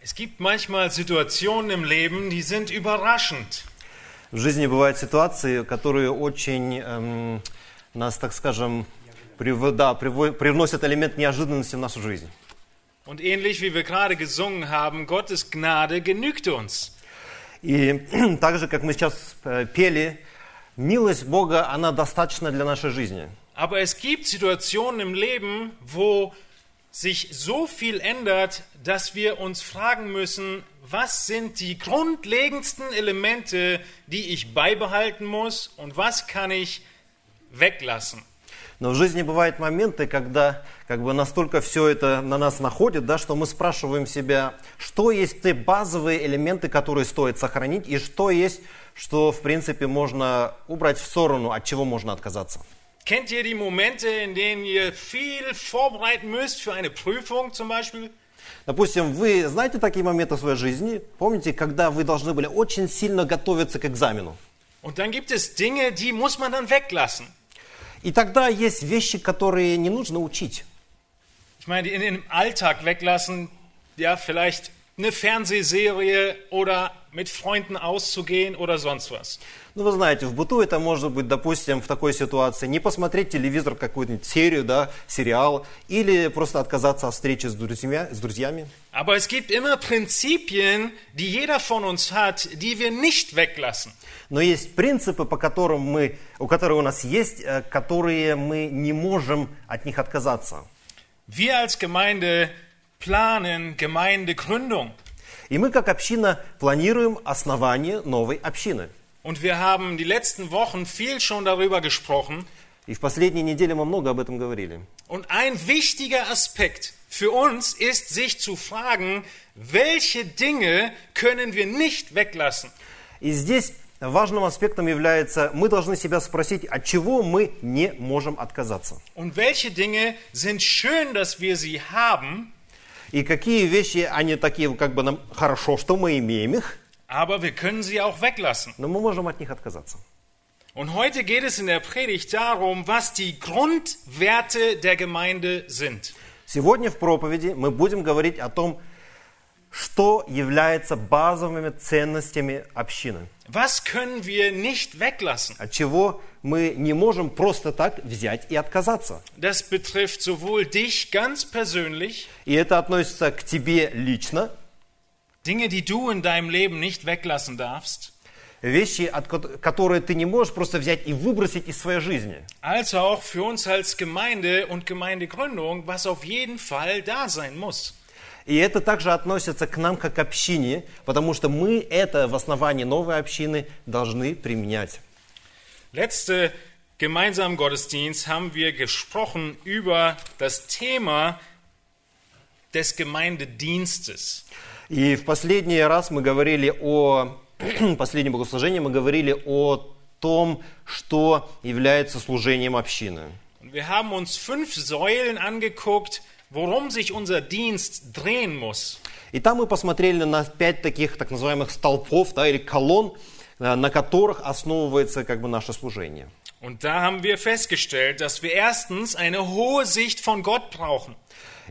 Es gibt manchmal Situationen im Leben, die sind überraschend. В жизни бывают ситуации, которые очень эм, нас, так скажем, прив- да, приво- привносят элемент неожиданности в нашу жизнь. Und ähnlich wie wir gerade gesungen haben, Gottes Gnade genügt uns. И так же, как мы сейчас э, пели, милость Бога, она достаточна для нашей жизни. Aber es gibt Situationen im Leben, wo sich so viel ändert, dass wir uns fragen müssen, was sind die grundlegendsten Elemente, die ich beibehalten muss und was kann ich weglassen. Но в жизни бывают моменты, когда как бы настолько все это на нас находит, да, что мы спрашиваем себя, что есть те базовые элементы, которые стоит сохранить, и что есть, что в принципе можно убрать в сторону, от чего можно отказаться. Kennt ihr die Momente, in denen ihr viel vorbereiten müsst für eine Prüfung zum Beispiel? Допустим, вы знаете такие моменты в своей жизни, помните, когда вы должны были очень сильно готовиться к экзамену. Und dann gibt es Dinge, die muss man dann weglassen. И тогда есть вещи, которые не нужно учить. Ich meine, in den Alltag weglassen, ja, vielleicht eine Fernsehserie oder mit Freunden auszugehen oder sonst was. Ну, вы знаете, в быту это может быть, допустим, в такой ситуации не посмотреть телевизор, какую-нибудь серию, да, сериал, или просто отказаться от встречи с, друзья, с друзьями. Aber es gibt immer Prinzipien, die jeder von uns hat, die wir nicht weglassen. Но есть принципы, по которым мы, у которых у нас есть, э, которые мы не можем от них отказаться. Wir als Gemeinde planen Gemeindegründung. И мы, как община, планируем основание новой общины. Und wir haben die letzten Wochen viel schon darüber gesprochen. И в последние недели мы много об этом говорили. Und ein wichtiger Aspekt für uns ist, sich zu fragen, welche Dinge können wir nicht weglassen? И здесь важным аспектом является, мы должны себя спросить, от чего мы не можем отказаться. Und welche Dinge sind schön, dass wir sie haben, И какие вещи, они такие, как бы нам хорошо, что мы имеем их, aber wir können sie auch weglassen. но мы можем от них отказаться. Und heute geht es in der Predigt darum, was die Grundwerte der Gemeinde sind. Сегодня в проповеди мы будем говорить о том, что является базовыми ценностями общины. Was können wir nicht weglassen? От чего мы не можем просто так взять и отказаться. Das betrifft sowohl dich ganz persönlich, И это относится к тебе лично, Dinge, die du in deinem Leben nicht weglassen darfst, вещи, от ко- которые ты не можешь просто взять и выбросить из своей жизни. als auch für uns als Gemeinde und Gemeindegründung, was auf jeden Fall da sein muss. И это также относится к нам как общине, потому что мы это в основании новой общины должны применять. Letzte gemeinsamen Gottesdienst haben wir gesprochen über das Thema des Gemeindedienstes. И в последний раз мы говорили о последнем богослужении, мы говорили о том, что является служением общины. Wir haben uns fünf Säulen angeguckt, worum sich unser Dienst drehen muss. И там мы посмотрели на пять таких так называемых столпов да, или колонн, э, на которых основывается как бы наше служение. Und da haben wir festgestellt, dass wir erstens eine hohe Sicht von Gott brauchen.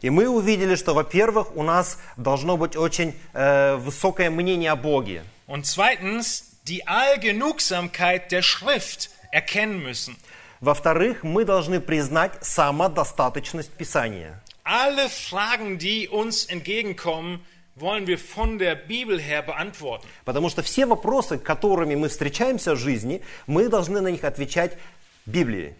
И мы увидели, что, во-первых, у нас должно быть очень э, высокое мнение о Боге. Und zweitens die Allgenugsamkeit der Schrift erkennen müssen. Во-вторых, мы должны признать самодостаточность Писания. Alle Fragen, die uns entgegenkommen, wollen wir von der Bibel her beantworten. Потому что все вопросы, которыми мы встречаемся в жизни, мы должны на них отвечать Библией.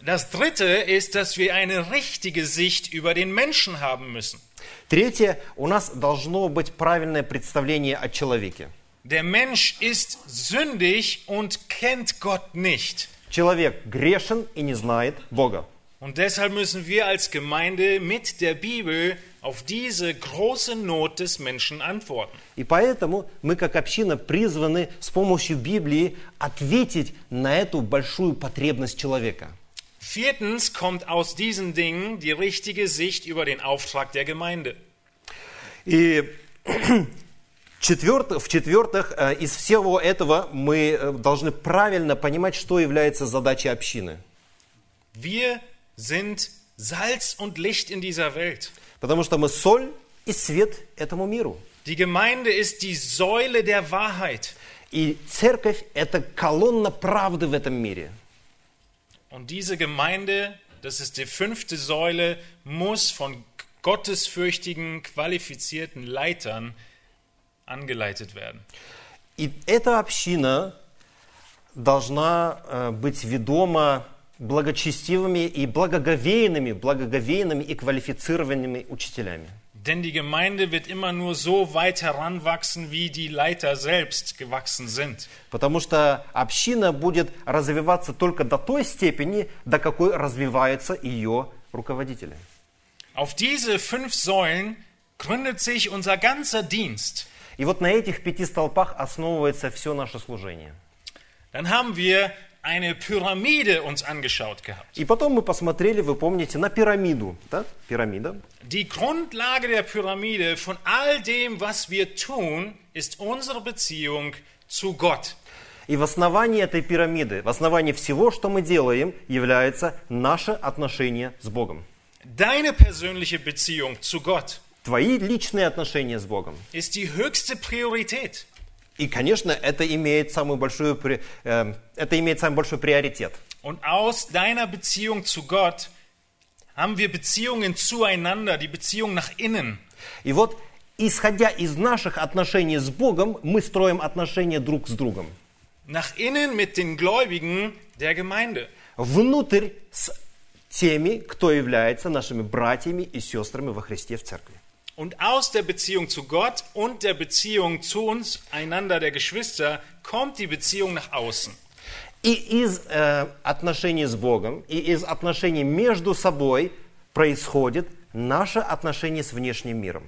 Das dritte ist, dass wir eine richtige Sicht über den Menschen haben müssen. Третье, у нас должно быть правильное представление о человеке. Der Mensch ist sündig und kennt Gott nicht. Человек грешен и не знает Бога. Und deshalb müssen wir als Gemeinde mit der Bibel auf diese große Not des Menschen antworten. И поэтому мы как община призваны с помощью Библии ответить на эту большую потребность человека. Viertens kommt aus diesen Dingen die richtige Sicht über den Auftrag der Gemeinde. И четвертых, в-четвертых, э, из всего этого мы э, должны правильно понимать, что является задачей общины. Wir sind Salz und Licht in dieser Welt. Потому что мы соль и свет этому миру. Die Gemeinde ist die Säule der Wahrheit. И церковь – это колонна правды в этом мире. Und diese Gemeinde, das ist die fünfte Säule, muss von gottesfürchtigen, qualifizierten Leitern angeleitet werden. И эта община должна э, быть ведома благочестивыми и благоговейными, благоговейными и квалифицированными учителями. Denn die Gemeinde wird immer nur so weit heranwachsen, wie die Leiter selbst gewachsen sind. Потому что община будет развиваться только до той степени, до какой развиваются ее руководители. Auf diese fünf Säulen gründet sich unser ganzer Dienst. И вот на этих пяти столпах основывается все наше служение. Dann haben wir eine Pyramide uns angeschaut gehabt. И потом мы посмотрели, вы помните, на пирамиду. Да? Пирамида. Die Grundlage der Pyramide von all dem, was wir tun, ist unsere Beziehung zu Gott. И в основании этой пирамиды, в основании всего, что мы делаем, является наше отношение с Богом. Deine persönliche Beziehung zu Gott Твои личные отношения с Богом. ist die höchste Priorität. И, конечно, это имеет самую большую, э, это имеет самый большой приоритет. Und aus deiner Beziehung zu Gott haben wir Beziehungen zueinander, die Beziehung nach innen. И вот, исходя из наших отношений с Богом, мы строим отношения друг с другом. Nach innen mit den Gläubigen der Gemeinde. Внутрь с теми, кто является нашими братьями и сестрами во Христе в церкви. Und aus der Beziehung zu Gott und der Beziehung zu uns, einander der Geschwister, kommt die Beziehung nach außen. И из э, отношений с Богом, и из отношений между собой происходит наше отношение с внешним миром.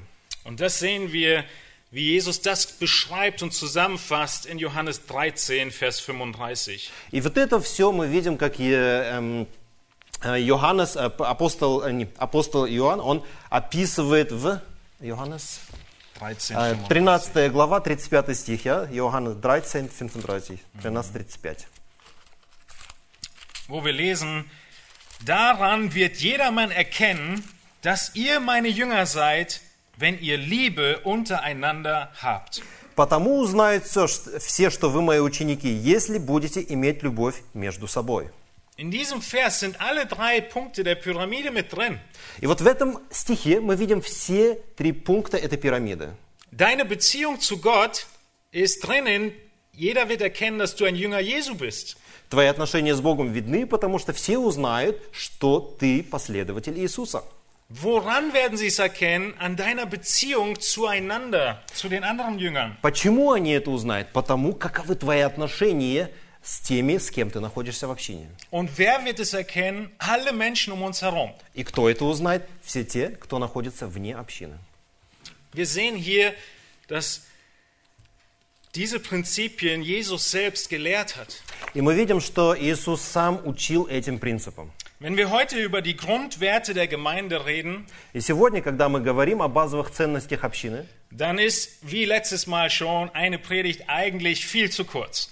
Und das sehen wir, wie Jesus das beschreibt und zusammenfasst in Johannes 13, Vers 35. И вот это все мы видим, как э, эм, э, Иоаннес, э, апостол, э, не, апостол Иоанн, он описывает в Иоаннес, 13, э, 35. 13 глава, 35 стих, я, Иоаннес 13, 35, 13, 35. wo wir lesen, daran wird jedermann erkennen, dass ihr meine Jünger seid, wenn ihr Liebe untereinander habt. Потому узнают все, все, что вы мои ученики, если будете иметь любовь между собой. In diesem Vers sind alle drei Punkte der Pyramide mit drin. И вот в этом стихе мы видим все три пункта этой пирамиды. Deine Beziehung zu Gott ist drinnen. Jeder wird erkennen, dass du ein Jünger Jesu bist. Твои отношения с Богом видны, потому что все узнают, что ты последователь Иисуса. Woran werden sie es erkennen? An deiner Beziehung zueinander, zu den anderen Jüngern. Почему они это узнают? Потому каковы твои отношения с теми, с кем ты находишься в общине. Und wer wird es erkennen? Alle Menschen um uns herum. И кто это узнает? Все те, кто находится вне общины. Wir sehen hier, dass diese Prinzipien Jesus selbst gelehrt hat. И мы видим, что Иисус сам учил этим принципам. Wenn wir heute über die Grundwerte der Gemeinde reden, И сегодня, когда мы говорим о базовых ценностях общины, dann ist, wie letztes Mal schon, eine Predigt eigentlich viel zu kurz.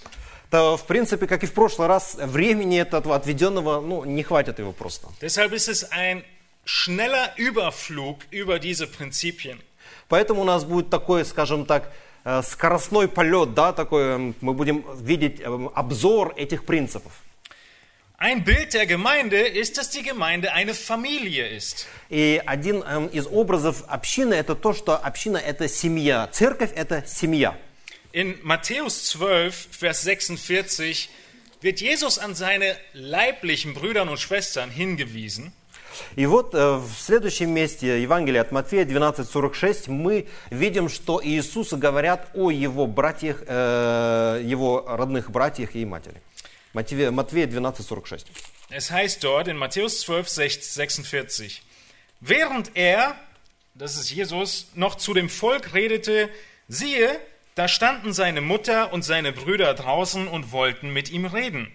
То, в принципе, как и в прошлый раз, времени этого отведенного, ну, не хватит его просто. Deshalb ist es ein schneller Überflug über diese Prinzipien. Поэтому у нас будет такой, скажем так, э, скоростной полет, да, такой, м, мы будем видеть э, обзор этих принципов. Ein Bild der Gemeinde ist, dass die Gemeinde eine Familie ist. И один эм, из образов общины это то, что община это семья, церковь это семья. In Matthäus 12, Vers 46 wird Jesus an seine leiblichen Brüder und Schwestern hingewiesen. И вот э, в следующем месте Евангелия от Матфея 12:46 мы видим, что Иисусу говорят о его братьях, э, его родных братьях и матери. Матвея, Матвея 12:46. Es heißt dort in Matthäus 12, 46, während er, das ist Jesus, noch zu dem Volk redete, siehe, da standen seine Mutter und seine Brüder draußen und wollten mit ihm reden.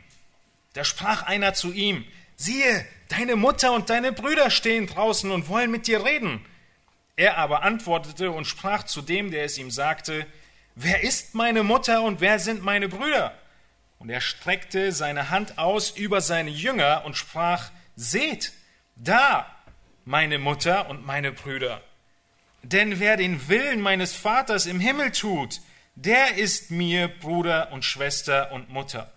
Da sprach einer zu ihm, siehe, deine Mutter und deine Brüder stehen draußen und wollen mit dir reden. Er aber antwortete und sprach zu dem, der es ihm sagte, wer ist meine Mutter und wer sind meine Brüder? Und er streckte seine Hand aus über seine Jünger und sprach, seht, da meine Mutter und meine Brüder. Denn wer den Willen meines Vaters im Himmel tut, der ist mir Bruder und Schwester und Mutter.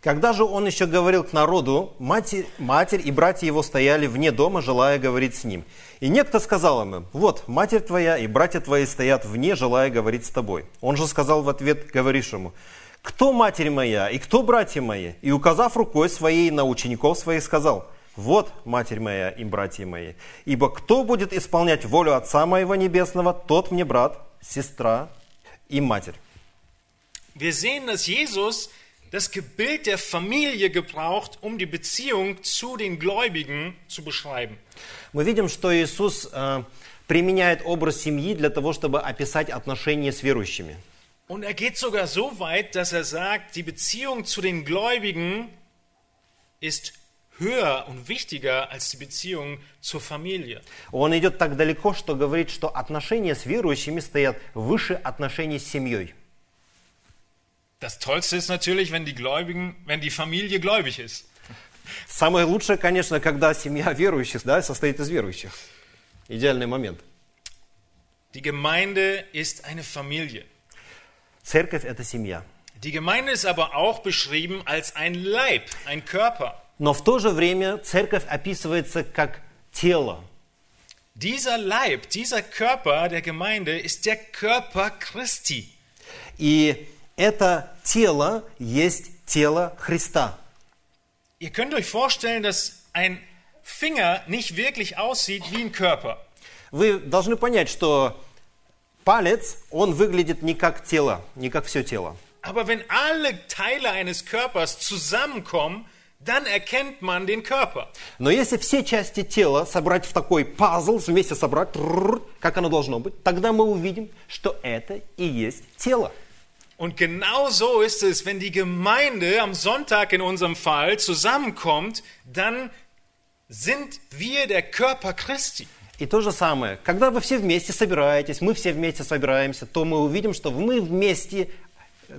Когда же он еще говорил к народу, матерь, матерь и братья его стояли вне дома, желая говорить с ним. И некто сказал ему, вот, матерь твоя и братья твои стоят вне, желая говорить с тобой. Он же сказал в ответ говорившему, кто матерь моя и кто братья мои? И указав рукой своей на учеников своих, сказал, вот матерь моя и братья мои. Ибо кто будет исполнять волю Отца моего Небесного, тот мне брат, сестра и матерь. Wir sehen, dass Jesus das Gebild der Familie gebraucht, um die Beziehung zu den Gläubigen zu beschreiben. Мы видим, что Иисус э, применяет образ семьи для того, чтобы описать отношения с верующими. Und er geht sogar so weit, dass er sagt, die Beziehung zu den Gläubigen ist höher und wichtiger als die Beziehung zur Familie. Он идет так далеко, что говорит, что отношения с верующими стоят выше отношений с семьей. Das Tollste ist natürlich, wenn die Gläubigen, wenn die Familie gläubig ist. Самое лучшее, конечно, когда семья верующих да, состоит из верующих. Идеальный момент. Die Gemeinde ist eine Familie. Церковь – это семья. Die Gemeinde ist aber auch beschrieben als ein Leib, ein Körper. Но в то же время церковь описывается как тело. Dieser Leib, dieser Körper der Gemeinde ist der Körper Christi. И это тело есть тело Христа. Ihr könnt euch vorstellen, dass ein Finger nicht wirklich aussieht wie ein Körper. Вы должны понять, что палец, он выглядит не как тело, не как все тело. Aber wenn alle Teile eines Körpers zusammenkommen, dann erkennt man den Körper. Но если все части тела собрать в такой пазл, вместе собрать, как оно должно быть, тогда мы увидим, что это и есть тело. Und genau so ist es, wenn die Gemeinde am Sonntag in unserem Fall zusammenkommt, dann sind wir der Körper Christi. И то же самое, когда вы все вместе собираетесь, мы все вместе собираемся, то мы увидим, что мы вместе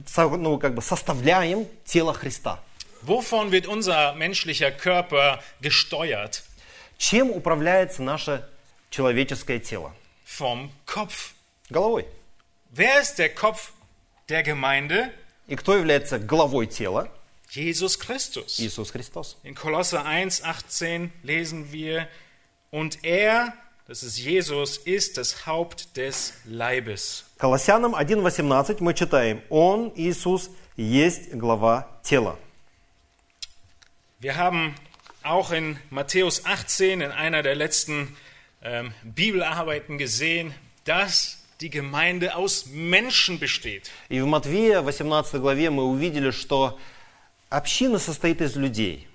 со- ну, как бы составляем тело Христа. Wovon wird unser menschlicher Körper gesteuert? Чем управляется наше человеческое тело? Vom Kopf. Головой. Wer ist der Kopf der Gemeinde? И кто является главой тела? Jesus Christus. Иисус Христос. In Kolosser 1, 18 lesen wir, und er, das ist Jesus, ist das Haupt des Leibes. Колоссянам 1.18 мы читаем, Он, Иисус, есть глава тела. Wir haben auch in Matthäus 18, in einer der letzten ähm, Bibelarbeiten gesehen, dass die Gemeinde aus Menschen besteht. И в Матвея 18 главе мы увидели, что община состоит из людей.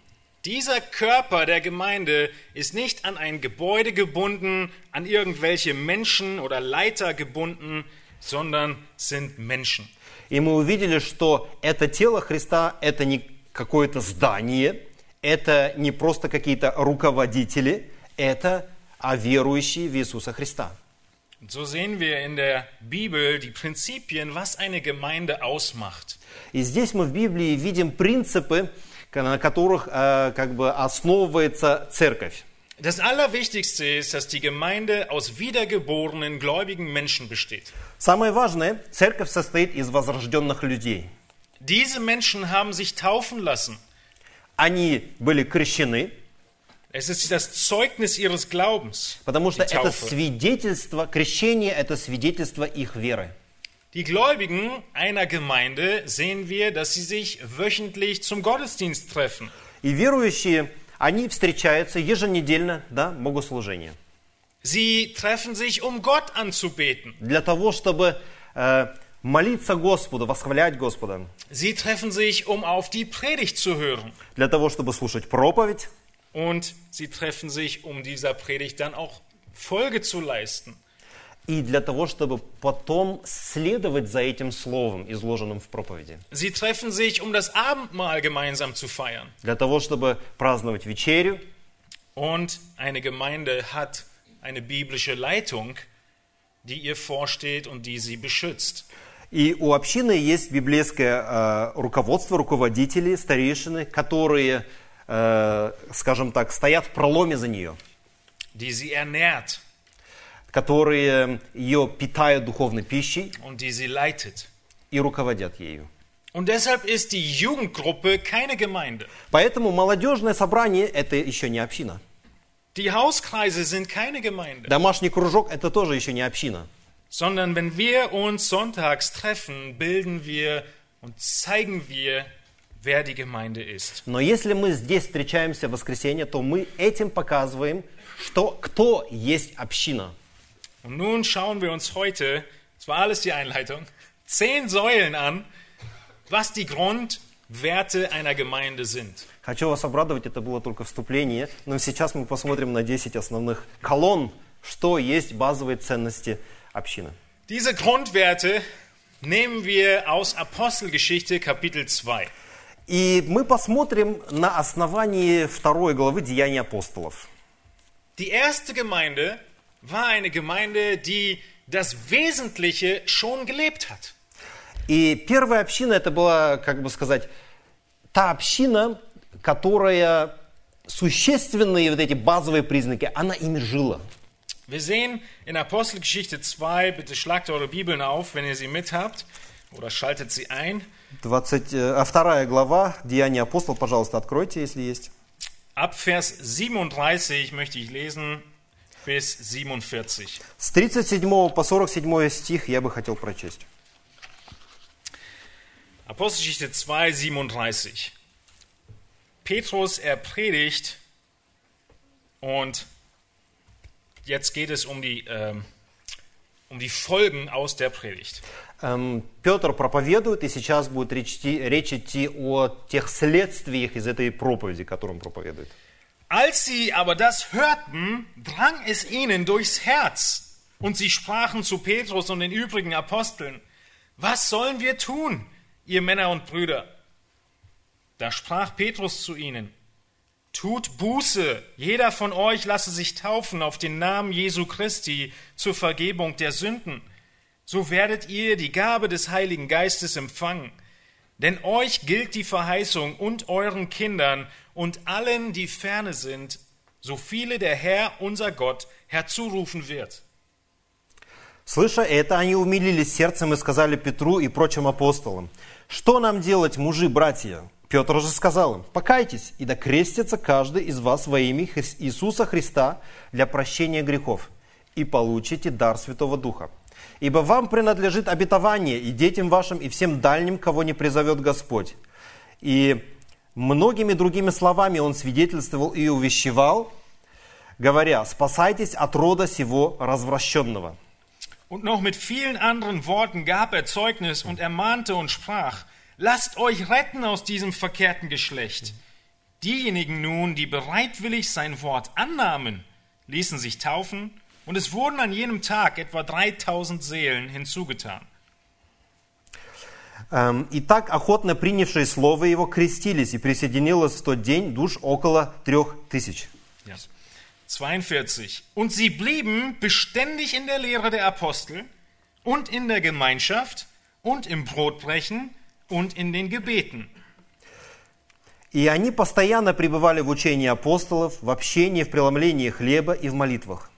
Dieser Körper der Gemeinde ist nicht an ein Gebäude gebunden, an irgendwelche Menschen oder Leiter gebunden, sondern sind Menschen. И мы увидели, что это тело Христа, это не какое-то здание, это не просто какие-то руководители, это а верующие в Иисуса Христа. Und so sehen wir in der Bibel die Prinzipien, was eine Gemeinde ausmacht. И здесь мы в Библии видим принципы, на которых э, как бы основывается церковь. Das Allerwichtigste ist, dass die Gemeinde aus wiedergeborenen, gläubigen Menschen besteht. Самое важное, церковь состоит из возрожденных людей. Diese Menschen haben sich taufen lassen. Они были крещены, Es ist das Zeugnis ihres Glaubens. потому что это свидетельство, крещение – это свидетельство их веры. Die Gläubigen einer Gemeinde sehen wir, dass sie sich wöchentlich zum Gottesdienst treffen. И верующие, они встречаются еженедельно на богослужение. Sie treffen sich, um Gott anzubeten. Для того, чтобы э, молиться Господу, восхвалять Господа. Sie treffen sich, um auf die Predigt zu hören. Для того, чтобы слушать проповедь. Und sie treffen sich, um dieser Predigt dann auch Folge zu leisten. И для того, чтобы потом следовать за этим словом, изложенным в проповеди. Sie treffen sich, um das Abendmahl gemeinsam zu feiern. Для того, чтобы праздновать вечерю. Und eine Gemeinde hat eine biblische Leitung, die ihr vorsteht und die sie beschützt. И у общины есть библейское э, руководство, руководители, старейшины, которые, э, скажем так, стоят в проломе за нее, die sie ernährt. которые ее питают духовной пищей und die sie leitet. и руководят ею. Und deshalb ist die Jugendgruppe keine Gemeinde. Поэтому молодежное собрание – это еще не община. Die Hauskreise sind keine Gemeinde, Домашний кружок – это тоже еще не община. Sondern wenn wir uns sonntags treffen, bilden wir und zeigen wir, wer die Gemeinde ist. Но если мы здесь встречаемся в воскресенье, то мы этим показываем, что, кто есть община. Und nun schauen wir uns heute, das war alles die Einleitung, zehn Säulen an, was die Grundwerte einer Gemeinde sind. Хочу вас обрадовать, это было только вступление, но сейчас мы посмотрим на 10 основных колонн, что есть базовые ценности общины. Diese Grundwerte nehmen wir aus Apostelgeschichte Kapitel 2. И мы посмотрим на основании второй главы Деяний апостолов. Die erste Gemeinde war eine Gemeinde, die das Wesentliche schon gelebt hat. И первая община, это была, как бы сказать, та община, которая существенные вот эти базовые признаки, она ими жила. Wir sehen in Apostelgeschichte 2, bitte schlagt eure Bibeln auf, wenn ihr sie mit habt, oder schaltet sie ein. 20, э, а вторая глава Деяния апостолов, пожалуйста, откройте, если есть. Ab Vers 37 möchte ich lesen bis 47. С 37 по 47 стих я бы хотел прочесть. Apostelgeschichte 2, 37. Petrus, er predigt und jetzt geht es um die, ähm, um die Folgen aus der Predigt. Эм, Петр проповедует, и сейчас будет речь, идти- речь идти о тех следствиях из этой проповеди, которую он проповедует. Als sie aber das hörten, drang es ihnen durchs Herz, und sie sprachen zu Petrus und den übrigen Aposteln, was sollen wir tun, ihr Männer und Brüder? Da sprach Petrus zu ihnen, tut Buße, jeder von euch lasse sich taufen auf den Namen Jesu Christi zur Vergebung der Sünden. So werdet ihr die Gabe des Heiligen Geistes empfangen. Denn euch gilt die Verheißung und euren Kindern und allen, die ferne sind, so viele der Herr, unser Gott, herzurufen wird. Слыша это, они умилились сердцем и сказали Петру и прочим апостолам, «Что нам делать, мужи, братья?» Петр же сказал им, «Покайтесь, и да крестится каждый из вас во имя Иисуса Христа для прощения грехов, и получите дар Святого Духа. Ибо вам принадлежит обетование и детям вашим, и всем дальним, кого не призовет Господь». И многими другими словами он свидетельствовал и увещевал, говоря, «Спасайтесь от рода сего развращенного». Und noch mit vielen anderen Worten gab er Zeugnis und ermahnte und sprach, lasst euch retten aus diesem verkehrten Geschlecht. Diejenigen nun, die bereitwillig sein Wort annahmen, ließen sich taufen, und es wurden an jenem Tag etwa 3000 Seelen hinzugetan. Эм, Итак, охотно принявшие слово его крестились, и присоединилось в тот день душ около трех тысяч. Ja. 42. Und sie blieben beständig in der Lehre der Apostel und in der Gemeinschaft und im Brotbrechen und in den Gebeten. И они постоянно пребывали в учении апостолов, в общении, в преломлении хлеба и в молитвах.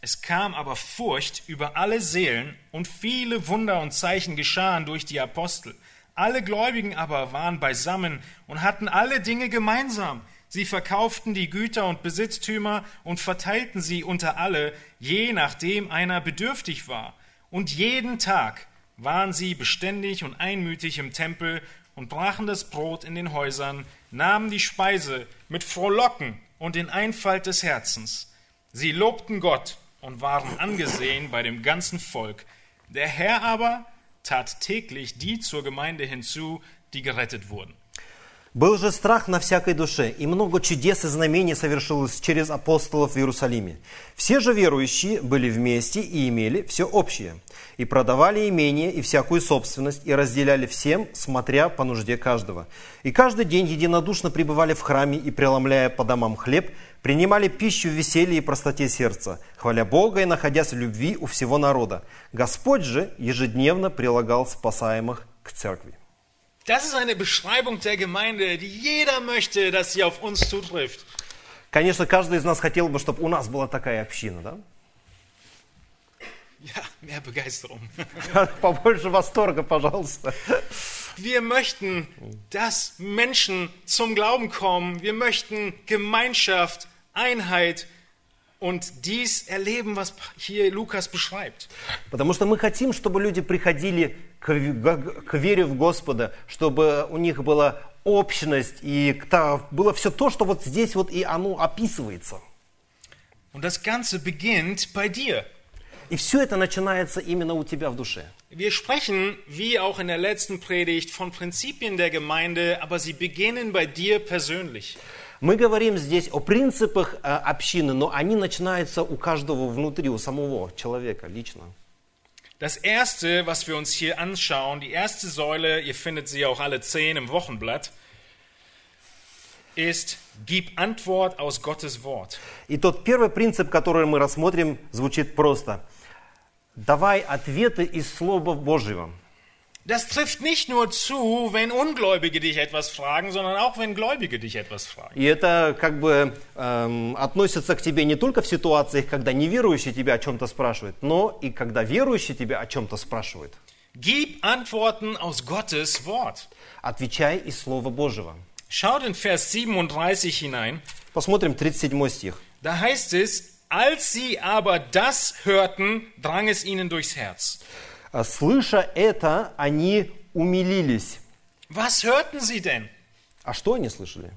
Es kam aber Furcht über alle Seelen und viele Wunder und Zeichen geschahen durch die Apostel. Alle Gläubigen aber waren beisammen und hatten alle Dinge gemeinsam. Sie verkauften die Güter und Besitztümer und verteilten sie unter alle, je nachdem einer bedürftig war. Und jeden Tag waren sie beständig und einmütig im Tempel und brachen das Brot in den Häusern, nahmen die Speise mit Frohlocken und in Einfalt des Herzens. Sie lobten Gott und waren angesehen bei dem ganzen Volk. Der Herr aber tat täglich die zur Gemeinde hinzu, die gerettet wurden. Был же страх на всякой душе, и много чудес и знамений совершилось через апостолов в Иерусалиме. Все же верующие были вместе и имели все общее, и продавали имение и всякую собственность, и разделяли всем, смотря по нужде каждого. И каждый день единодушно пребывали в храме и, преломляя по домам хлеб, принимали пищу в веселье и простоте сердца, хваля Бога и находясь в любви у всего народа. Господь же ежедневно прилагал спасаемых к церкви. Das ist eine Beschreibung der Gemeinde, die jeder möchte, dass sie auf uns zutrifft. Конечно, каждый из нас хотел бы, чтобы у нас была такая община, да? Ja, mehr Begeisterung. Побольше восторга, пожалуйста. Wir möchten, dass Menschen zum Glauben kommen. Wir möchten Gemeinschaft, Einheit und dies erleben, was hier Lukas beschreibt. Потому что мы хотим, чтобы люди приходили к, к вере в Господа, чтобы у них была общность и было все то, что вот здесь вот и оно описывается. Und das Ganze beginnt bei dir. И все это начинается именно у тебя в душе. Wir sprechen, wie auch in der letzten Predigt, von Prinzipien der Gemeinde, aber sie beginnen bei dir persönlich. Мы говорим здесь о принципах э, общины, но они начинаются у каждого внутри, у самого человека лично. Das erste, was wir uns hier anschauen, die erste Säule, ihr findet sie auch alle zehn im Wochenblatt, ist, gib Antwort aus Gottes Wort. И тот первый принцип, который мы рассмотрим, звучит просто. Давай ответы из Слова Божьего. Das trifft nicht nur zu, wenn Ungläubige dich etwas fragen, sondern auch wenn Gläubige dich etwas fragen. И это как бы эм, относится к тебе не только в ситуациях, когда неверующий тебя о чем-то спрашивает, но и когда верующий тебя о чем-то спрашивает. Gib Antworten aus Gottes Wort. Отвечай из Слова Божьего. Schaut in Vers 37 hinein. Посмотрим 37 стих. Da heißt es, als sie aber das hörten, drang es ihnen durchs Herz. А, Слыша это, они умилились. Was hörten sie denn? А что они слышали?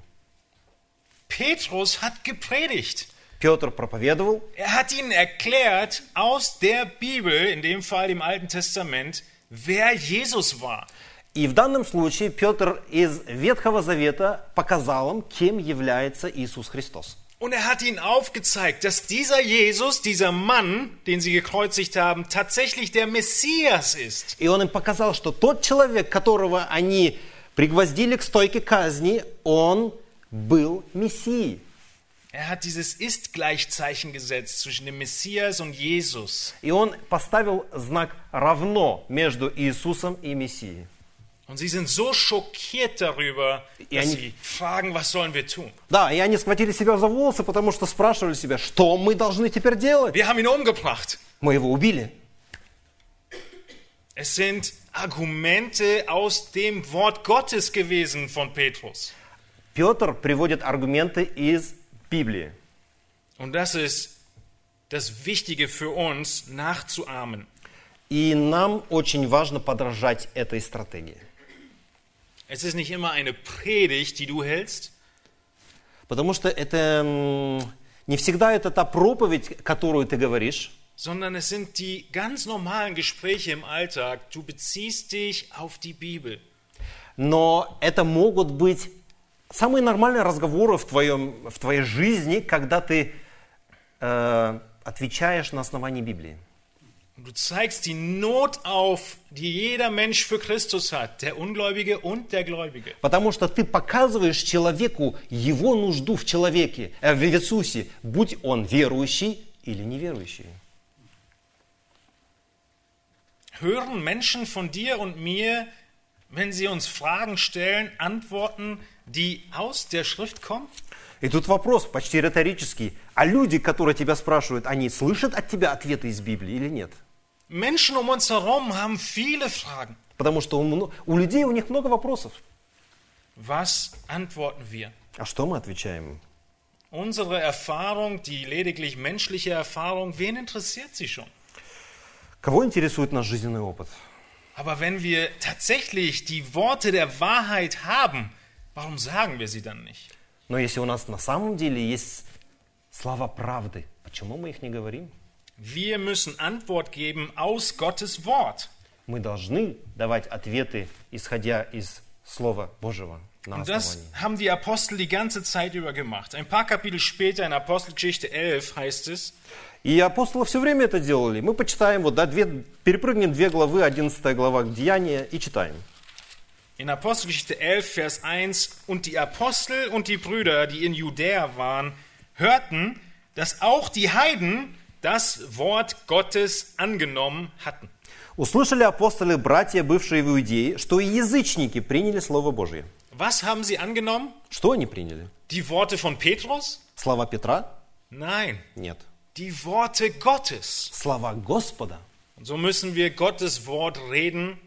Petrus hat gepredigt. Петр проповедовал, Er hat ihnen erklärt aus der Bibel, in dem Fall dem Alten Testament, wer Jesus war. и в данном случае Петр из Ветхого Завета показал им, кем является Иисус Христос. Und er hat ihnen aufgezeigt, dass dieser Jesus, dieser Mann, den sie gekreuzigt haben, tatsächlich der Messias ist. И он им показал, что тот человек, которого они пригвоздили к стойке казни, он был Мессией. Er hat dieses Ist-Gleichzeichen gesetzt zwischen dem Messias und Jesus. И он поставил знак равно между Иисусом и Мессией. Und sie sind so schockiert darüber, Ja, dass nicht- sie fragen, was sollen wir tun? Да, и они схватили себя за волосы, потому что спрашивали себя, что мы должны теперь делать? Wir haben ihn umgebracht. Мы его убили. Es sind Argumente aus dem Wort Gottes gewesen von Petrus. Петр приводит аргументы из Библии. Und das ist das Wichtige für uns, nachzuahmen. И нам очень важно подражать этой стратегии. Es ist nicht immer eine Predigt, die du hältst, Потому что это не всегда это та проповедь, которую ты говоришь, sondern es sind die ganz normalen Gespräche im Alltag. Du beziehst dich auf die Bibel. но это могут быть самые нормальные разговоры в, твоем, в твоей жизни, когда ты э, отвечаешь на основании Библии. Und du zeigst die Not auf, die jeder Mensch für Christus hat, der Ungläubige und der Gläubige. Потому что ты показываешь человеку его нужду в человеке, э, в Иисусе, будь он верующий или неверующий. Hören Menschen von dir und mir, wenn sie uns Fragen stellen, Antworten, die aus der Schrift kommen? И тут вопрос почти риторический. А люди, которые тебя спрашивают, они слышат от тебя ответы из Библии или нет? Menschen um uns herum haben viele Fragen. Потому что у, мно- у людей у них много вопросов. Was antworten wir? А что мы отвечаем им? Unsere Erfahrung, die lediglich menschliche Erfahrung, wen interessiert sie schon? Кого интересует наш жизненный опыт? Aber wenn wir tatsächlich die Worte der Wahrheit haben, warum sagen wir sie dann nicht? Но если у нас на самом деле есть слова правды, почему мы их не говорим? Wir müssen Antwort geben aus Gottes Wort. Мы должны давать ответы, исходя из Слова Божьего на Und das основании. haben die Apostel die ganze Zeit über gemacht. Ein paar Kapitel später in Apostelgeschichte 11 heißt es, И апостолы все время это делали. Мы почитаем, вот, да, две, перепрыгнем две главы, 11 глава Деяния, и читаем. in Apostelgeschichte 11, Vers 1, und die Apostel und die Brüder, die in Judäa waren, hörten, dass auch die Heiden das Wort Gottes angenommen hatten. Услышали апостолы, братья, бывшие в Иудее, что и язычники приняли Слово Божье. Was haben sie angenommen? Что они приняли? Die Worte von Petrus? Слова Петра? Nein, Нет. die Worte Gottes. Слова Господа. Und so müssen wir Gottes Wort reden,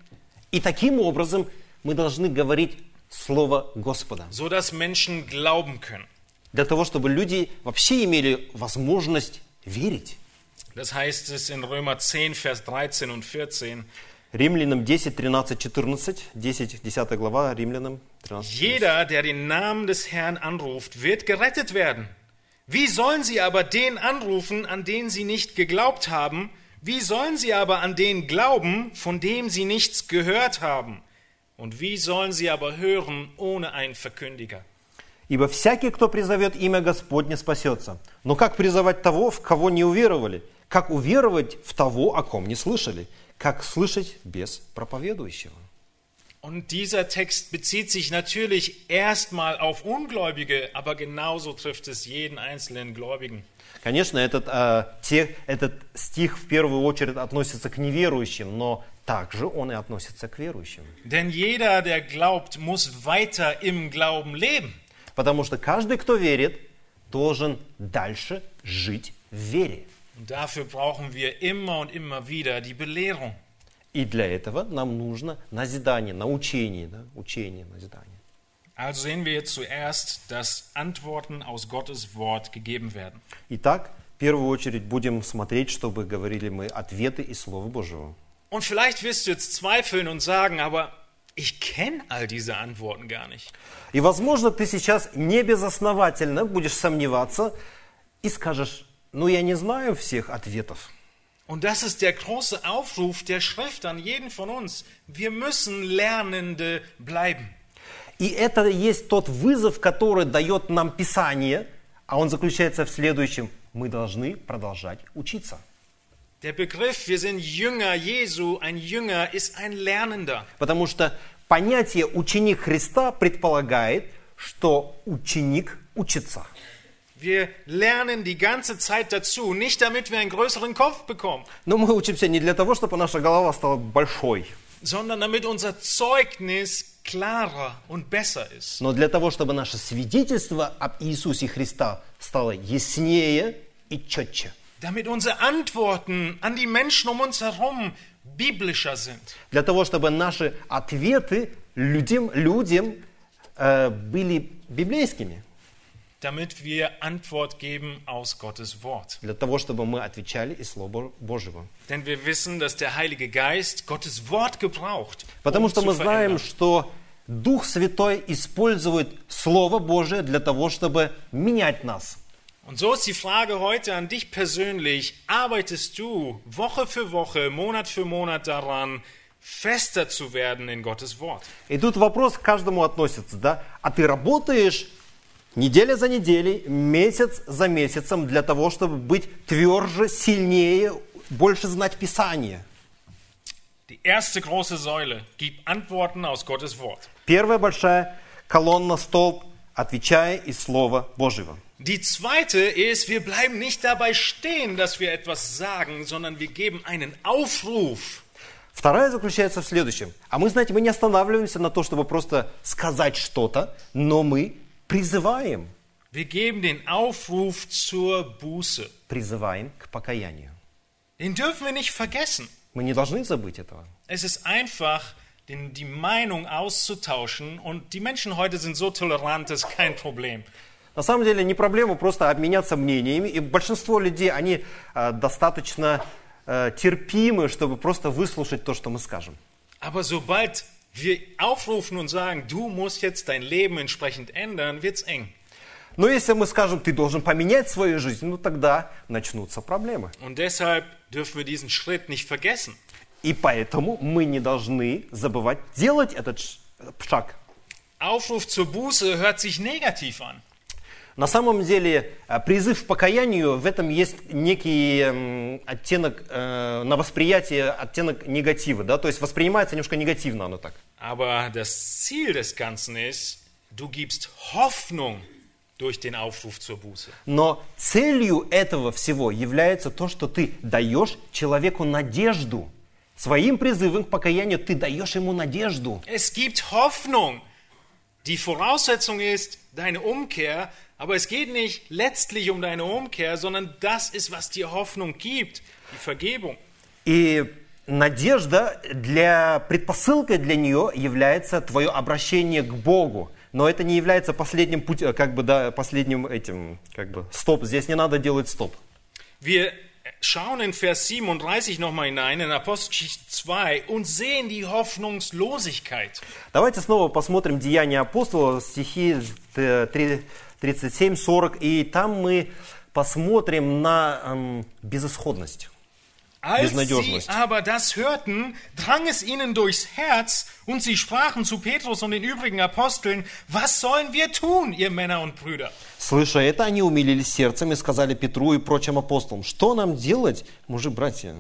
И таким образом мы должны говорить Слово Господа. so dass Menschen glauben können. Для того, чтобы люди вообще имели возможность верить. Das heißt es in Römer 10, Vers 13 und 14. Римлянам 10, 13, 14, 10, 10 глава, Римлянам 13. 14. Jeder, der den Namen des Herrn anruft, wird gerettet werden. Wie sollen sie aber den anrufen, an den sie nicht geglaubt haben? Wie sollen sie aber an den glauben, von dem sie nichts gehört haben? Und wie sollen sie aber hören ohne einen Verkündiger? Ибо всякий, кто призовет имя Господне, спасется. Но как призывать того, в кого не уверовали? Как уверовать в того, о ком не слышали? Как слышать без проповедующего? Und dieser Text bezieht sich natürlich erstmal auf Ungläubige, aber genauso trifft es jeden einzelnen Gläubigen. Конечно, этот, э, те- этот стих в первую очередь относится к неверующим, но также он и относится к верующим. Denn jeder, der glaubt, muss weiter im Glauben leben. Потому что каждый, кто верит, должен дальше жить в вере. Und dafür brauchen wir immer und immer wieder die Belehrung. И для этого нам нужно назидание, научение, да? учение, назидание. Also sehen wir jetzt zuerst, dass Antworten aus Gottes Wort gegeben werden. Итак, в первую очередь будем смотреть, чтобы говорили мы ответы из Слова Божьего. Und vielleicht wirst du jetzt zweifeln und sagen, aber ich kenne all diese Antworten gar nicht. И, возможно, ты сейчас не безосновательно будешь сомневаться и скажешь, ну я не знаю всех ответов. Und das ist der große Aufruf der Schrift an jeden von uns. Wir müssen Lernende bleiben. И это есть тот вызов, который дает нам Писание, а он заключается в следующем. Мы должны продолжать учиться. Der Begriff, wir sind Jünger Jesu, ein Jünger ist ein Lernender. Потому что понятие ученик Христа предполагает, что ученик учится. Wir lernen die ganze Zeit dazu, nicht damit wir einen größeren Kopf bekommen, Но мы учимся не для того, чтобы наша голова стала большой, sondern damit unser Zeugnis klarer und besser ist. но для того, чтобы наше свидетельство об Иисусе Христа стало яснее и четче. Damit unsere Antworten an die Menschen um uns herum biblischer sind. Для того, чтобы наши ответы людям, людям э, были библейскими. Damit wir Antwort geben aus Gottes Wort. Для того, чтобы мы отвечали из Слова Божьего. Denn wir wissen, dass der Heilige Geist Gottes Wort gebraucht. Потому um что zu мы знаем, verändern. что Дух Святой использует Слово Божие для того, чтобы менять нас. Und so ist die Frage heute an dich persönlich. Arbeitest du Woche für Woche, Monat für Monat daran, fester zu werden in Gottes Wort? И тут вопрос к каждому относится, да? А ты работаешь неделя за неделей, месяц за месяцем для того, чтобы быть тверже, сильнее, больше знать Писание? Die erste große Säule gibt Antworten aus Gottes Wort. Первая большая колонна, столб, отвечая из Слова Божьего. Die zweite ist, wir bleiben nicht dabei stehen, dass wir etwas sagen, sondern wir geben einen Aufruf. Вторая заключается в следующем. А мы, знаете, мы не останавливаемся на то, чтобы просто сказать что-то, но мы призываем, Wir geben den Aufruf zur Buße. призываем к покаянию. Den dürfen wir nicht vergessen. Мы не должны забыть этого. Es ist einfach, den, die Meinung auszutauschen und die Menschen heute sind so tolerant, das ist kein Problem. На самом деле не проблема просто обменяться мнениями, и большинство людей, они э, достаточно э, терпимы, чтобы просто выслушать то, что мы скажем. Aber sobald wir aufrufen und sagen, du musst jetzt dein Leben entsprechend ändern, wird's eng. Но если мы скажем, ты должен поменять свою жизнь, ну тогда начнутся проблемы. Und deshalb dürfen wir diesen Schritt nicht vergessen. И поэтому мы не должны забывать делать этот ш- шаг. Aufruf zur Buße hört sich negativ an. На самом деле э, призыв к покаянию, в этом есть некий оттенок э, на восприятие, оттенок негатива. Да? То есть воспринимается немножко негативно оно так. Aber das Ziel des Ganzen ist, du gibst Hoffnung durch den Aufruf zur Buße. Но целью этого всего является то, что ты даешь человеку надежду. Своим призывом к покаянию ты даешь ему надежду. Es gibt Hoffnung. Die Voraussetzung ist deine Umkehr, Aber es geht nicht letztlich um deine Umkehr, sondern das ist, was dir Hoffnung gibt, die Vergebung. И надежда для предпосылкой для нее является твое обращение к Богу. Но это не является последним путем, э, как бы да, последним этим, как бы стоп. Здесь не надо делать стоп. Wir schauen in Vers 37 nochmal hinein, in Apostelgeschichte 2, und sehen die Hoffnungslosigkeit. Давайте снова посмотрим Деяния апостола, стихи э, 3, 37, 40, и там мы посмотрим на эм, безысходность. Als sie aber das hörten, drang es ihnen durchs Herz, und sie sprachen zu Petrus und den übrigen Aposteln, was sollen wir tun, ihr Männer und Brüder? Слыша это, они умилились сердцем и сказали Петру и прочим апостолам, что нам делать, мужи, братья?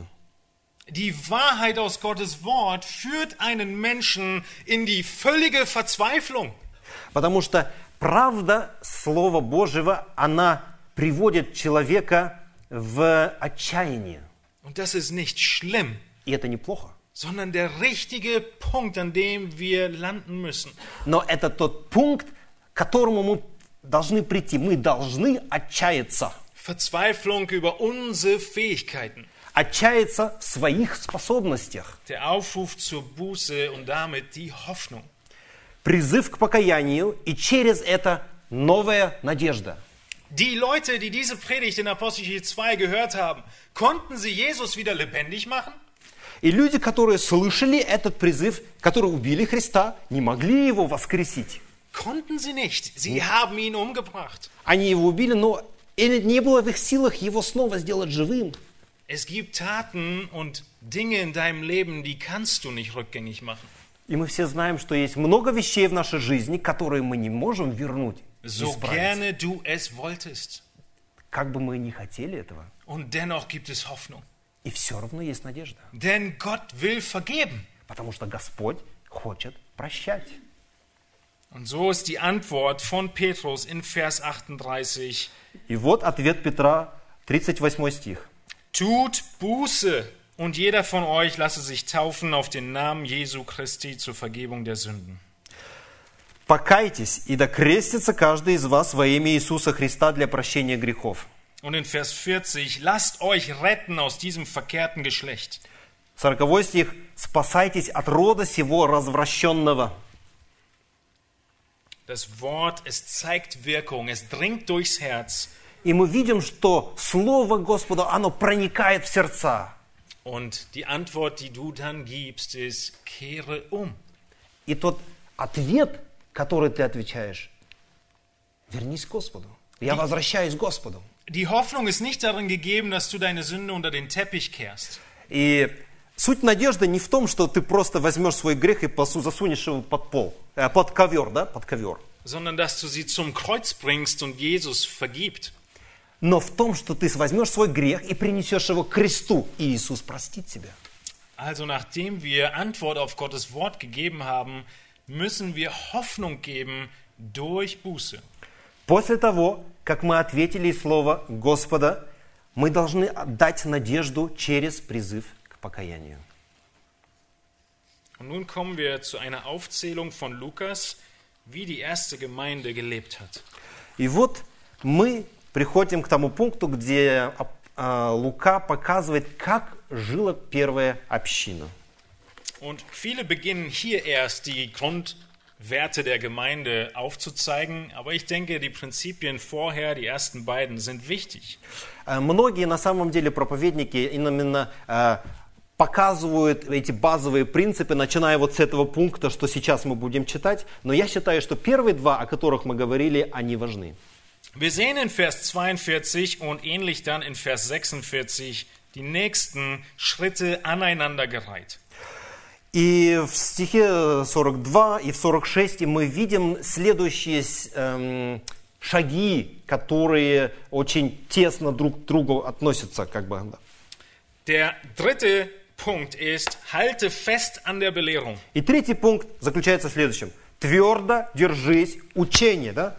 Die Wahrheit aus Gottes Wort führt einen Menschen in die völlige Verzweiflung. Потому что правда Слова Божьего, она приводит человека в отчаяние. Und das ist nicht schlimm, И это неплохо. sondern der richtige Punkt, an dem wir landen müssen. Но это тот пункт, к которому мы должны прийти. Мы должны отчаяться. Verzweiflung über unsere Fähigkeiten. Отчаяться в своих способностях. Der Aufruf zur Buße und damit die Hoffnung. Призыв к покаянию и через это новая надежда. Die Leute, die diese Predigt in Apostelgeschichte 2 gehört haben, konnten sie Jesus wieder lebendig machen? И люди, которые слышали этот призыв, которые убили Христа, не могли его воскресить. Konnten sie nicht. Sie haben ihn umgebracht. Они его убили, но не было в их силах его снова сделать живым. Es gibt Taten und Dinge in deinem Leben, die kannst du nicht rückgängig machen. И мы все знаем, что есть много вещей в нашей жизни, которые мы не можем вернуть, So gerne du es wolltest. Как бы мы ни хотели этого. Und dennoch gibt es Hoffnung. И все равно есть надежда. Denn Gott will vergeben. Потому что Господь хочет прощать. Und so ist die Antwort von Petrus in Vers 38. И вот ответ Петра, 38 стих. Tut Buße und jeder von euch lasse sich taufen auf den Namen Jesu Christi zur Vergebung der Sünden. «Покайтесь, и да крестится каждый из вас во имя Иисуса Христа для прощения грехов». Und in Vers 40, lasst euch retten aus diesem verkehrten Geschlecht. 40 стих. «Спасайтесь от рода сего развращенного». Das Wort, es zeigt Wirkung, es dringt durchs Herz. И мы видим, что Слово Господа, оно проникает в сердца. Und die Antwort, die du dann gibst, ist, kehre um. И тот ответ, который ты отвечаешь, вернись к Господу. Я возвращаюсь к Господу. Die Hoffnung ist nicht darin gegeben, dass du deine Sünde unter den Teppich kehrst. И суть надежды не в том, что ты просто возьмешь свой грех и посу- засунешь его под пол, э, под ковер, да, под ковер. sondern dass du sie zum Kreuz bringst und Jesus vergibt. Но в том, что ты возьмешь свой грех и принесешь его к кресту, и Иисус простит тебя. Also nachdem wir Antwort auf Gottes Wort gegeben haben, müssen wir Hoffnung geben durch Buße. После того, как мы ответили Слово Господа, мы должны дать надежду через призыв к покаянию. Und nun kommen wir zu einer Aufzählung von Lukas, wie die erste Gemeinde gelebt hat. И вот мы приходим к тому пункту, где а, а, Лука показывает, как жила первая община. Und viele beginnen hier erst die Grundwerte der Gemeinde aufzuzeigen, aber ich denke, die Prinzipien vorher, die ersten beiden, sind wichtig. Э, Многие на самом деле проповедники именно э, показывают эти базовые принципы, начиная вот с этого пункта, что сейчас мы будем читать. Но я считаю, что первые два, о которых мы говорили, они важны. Wir sehen in Vers 42 und ähnlich dann in Vers 46 die nächsten Schritte aneinandergereiht. И в стихе 42 и в 46 мы видим следующие с- эм, шаги, которые очень тесно друг к другу относятся. Как бы, да. Der dritte Punkt ist, halte fest an der Belehrung. И третий пункт заключается в следующем. Твердо держись учения. Да?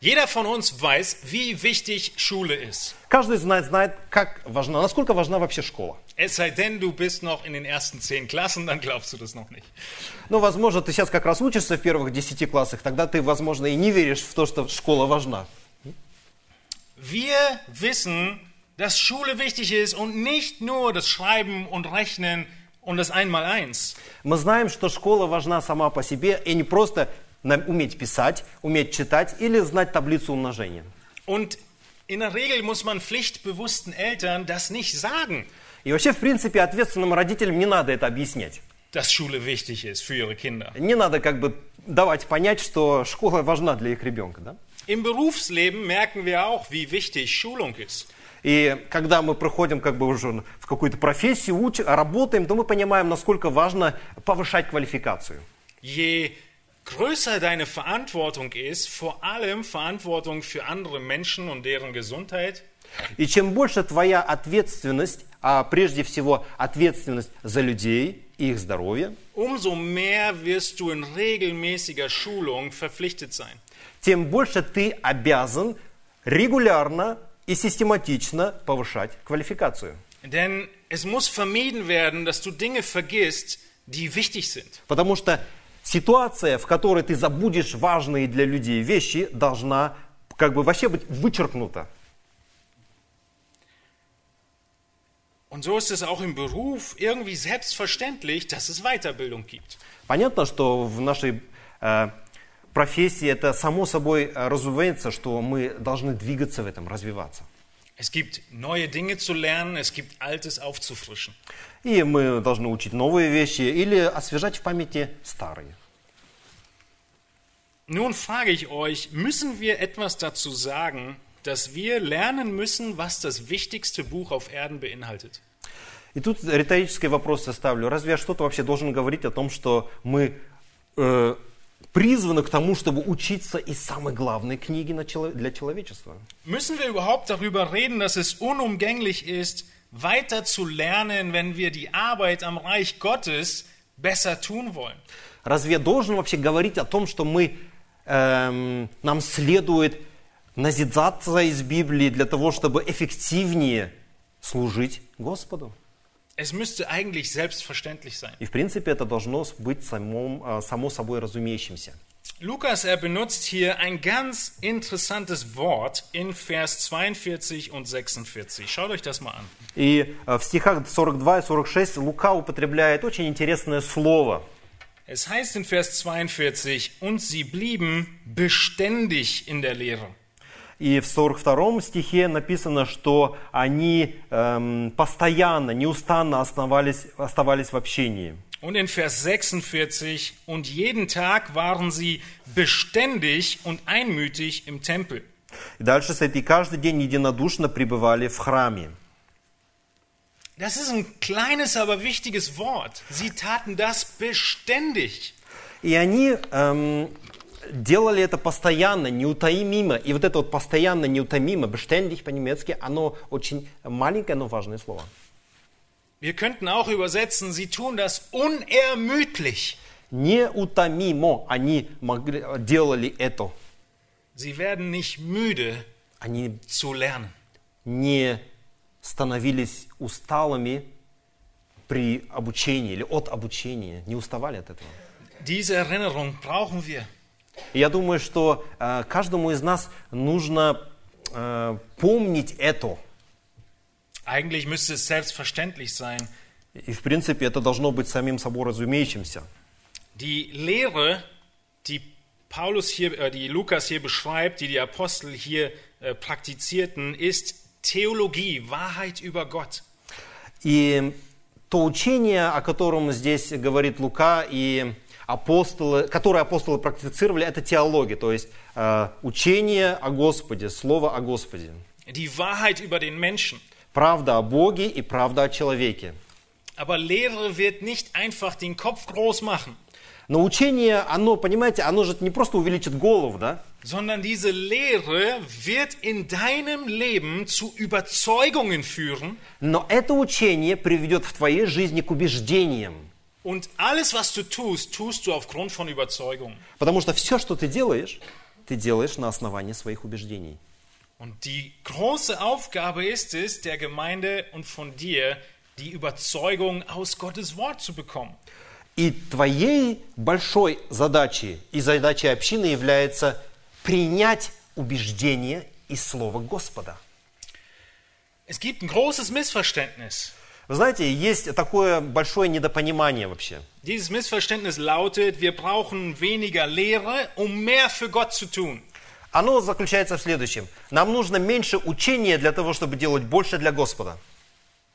Jeder von uns weiß, wie wichtig Schule ist. Каждый знает, знает, как важна, насколько важна вообще школа. Es sei denn, du bist noch in den ersten zehn Klassen, dann glaubst du das noch nicht. Ну, возможно, ты сейчас как раз учишься в первых десяти классах, тогда ты, возможно, и не веришь в то, что школа важна. Wir wissen, dass Schule wichtig ist und nicht nur das Schreiben und Rechnen und das Einmaleins. Мы знаем, что школа важна сама по себе, и не просто уметь писать, уметь читать или знать таблицу умножения. Und in der Regel muss man pflichtbewussten Eltern das nicht sagen, И вообще, в принципе, ответственным родителям не надо это объяснять. dass Schule wichtig ist für ihre Kinder. Не надо как бы давать понять, что школа важна для их ребенка. Да? Im Berufsleben merken wir auch, wie wichtig Schulung ist. И когда мы проходим как бы уже в какую-то профессию, уч- работаем, то мы понимаем, насколько важно повышать квалификацию. Je größer deine Verantwortung ist, vor allem Verantwortung für andere Menschen und deren Gesundheit, И чем больше твоя ответственность, а прежде всего ответственность за людей и их здоровье, umso mehr wirst du in regelmäßiger Schulung verpflichtet sein. тем больше ты обязан регулярно и систематично повышать квалификацию. Denn es muss vermieden werden, dass du Dinge vergisst, die wichtig sind. Потому что ситуация, в которой ты забудешь важные для людей вещи, должна как бы вообще быть вычеркнута. Und so ist es auch im Beruf irgendwie selbstverständlich, dass es Weiterbildung gibt. Понятно, что в нашей э, профессии это само собой э, разумеется, что мы должны двигаться в этом, развиваться. Es gibt neue Dinge zu lernen, es gibt Altes aufzufrischen. И мы должны учить новые вещи или освежать в памяти старые. Nun frage ich euch, müssen wir etwas dazu sagen, dass wir lernen müssen, was das wichtigste Buch auf Erden beinhaltet? И тут риторический вопрос составлю. Разве я что-то вообще должен говорить о том, что мы э, призваны к тому, чтобы учиться из самой главной книги для человечества? Müssen wir überhaupt darüber reden, dass es unumgänglich ist, weiter zu lernen, wenn wir die Arbeit am Reich Gottes besser tun wollen? Разве я должен вообще говорить о том, что мы, эм, нам следует назидаться из Библии для того, чтобы эффективнее служить Господу? Es müsste eigentlich selbstverständlich sein. И в принципе это должно быть самом, э, само собой разумеющимся. Lukas, er benutzt hier ein ganz interessantes Wort in Vers 42 und 46. Schaut euch das mal an. И э, в стихах 42 и 46 Лука употребляет очень интересное слово. Es heißt in Vers 42, und sie blieben beständig in der Lehre. И в 42 стихе написано, что они эм, постоянно, неустанно оставались, оставались в общении. Und in Vers 46, und jeden Tag waren sie beständig und einmütig im Tempel. И дальше стоит, и каждый день единодушно пребывали в храме. Das ist ein kleines, aber wichtiges Wort. Sie taten das beständig. И они эм, делали это постоянно, неутомимо. И вот это вот постоянно, неутомимо, beständig по-немецки, оно очень маленькое, но важное слово. Wir könnten auch übersetzen, sie tun das unermüdlich. Неутомимо они могли, делали это. Sie werden nicht müde Они zu lernen. не становились усталыми при обучении или от обучения, не уставали от этого. Diese Erinnerung brauchen wir. И я думаю, что э, каждому из нас нужно э, помнить это. Eigentlich müsste es selbstverständlich sein. И, в принципе, это должно быть самим собой разумеющимся. Die Lehre, die Paulus hier, äh, die Lukas hier beschreibt, die die Apostel hier äh, praktizierten, ist Theologie, Wahrheit über Gott. И то учение, о котором здесь говорит Лука и апостолы, которое апостолы практицировали, это теология, то есть э, учение о Господе, слово о Господе. Die Wahrheit über den Menschen. Правда о Боге и правда о человеке. Aber Lehre wird nicht einfach den Kopf groß machen, Но учение, оно, понимаете, оно же не просто увеличит голову, да? sondern diese Lehre wird in deinem Leben zu Überzeugungen führen Но это учение приведет в твоей жизни к убеждениям. und alles, was du tust, tust du aufgrund von Überzeugungen. Потому что все, что ты делаешь, ты делаешь на основании своих убеждений. Und die große Aufgabe ist es, der Gemeinde und von dir die Überzeugung aus Gottes Wort zu bekommen. И твоей большой задачей и задачей общины является принять убеждение из Слова Господа. Es gibt ein großes Missverständnis. Вы знаете, есть такое большое недопонимание вообще. Dieses Missverständnis lautet, wir brauchen weniger Lehre, um mehr für Gott zu tun. Оно заключается в следующем. Нам нужно меньше учения для того, чтобы делать больше для Господа.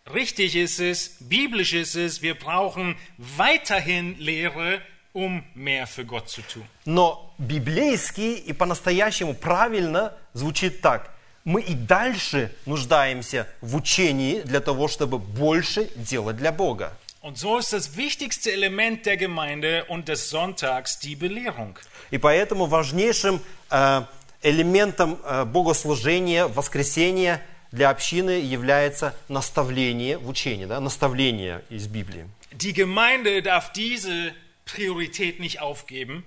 Richtig ist es, biblisch ist es, wir brauchen weiterhin Lehre, um mehr für Gott zu tun. Но библейски и по-настоящему правильно звучит так. Мы и дальше нуждаемся в учении для того, чтобы больше делать для Бога. Und so ist das wichtigste Element der Gemeinde und des Sonntags die Belehrung. И поэтому важнейшим э, элементом э, богослужения, воскресения для общины является наставление в учении, да, наставление из Библии. Die Gemeinde darf diese Priorität nicht aufgeben.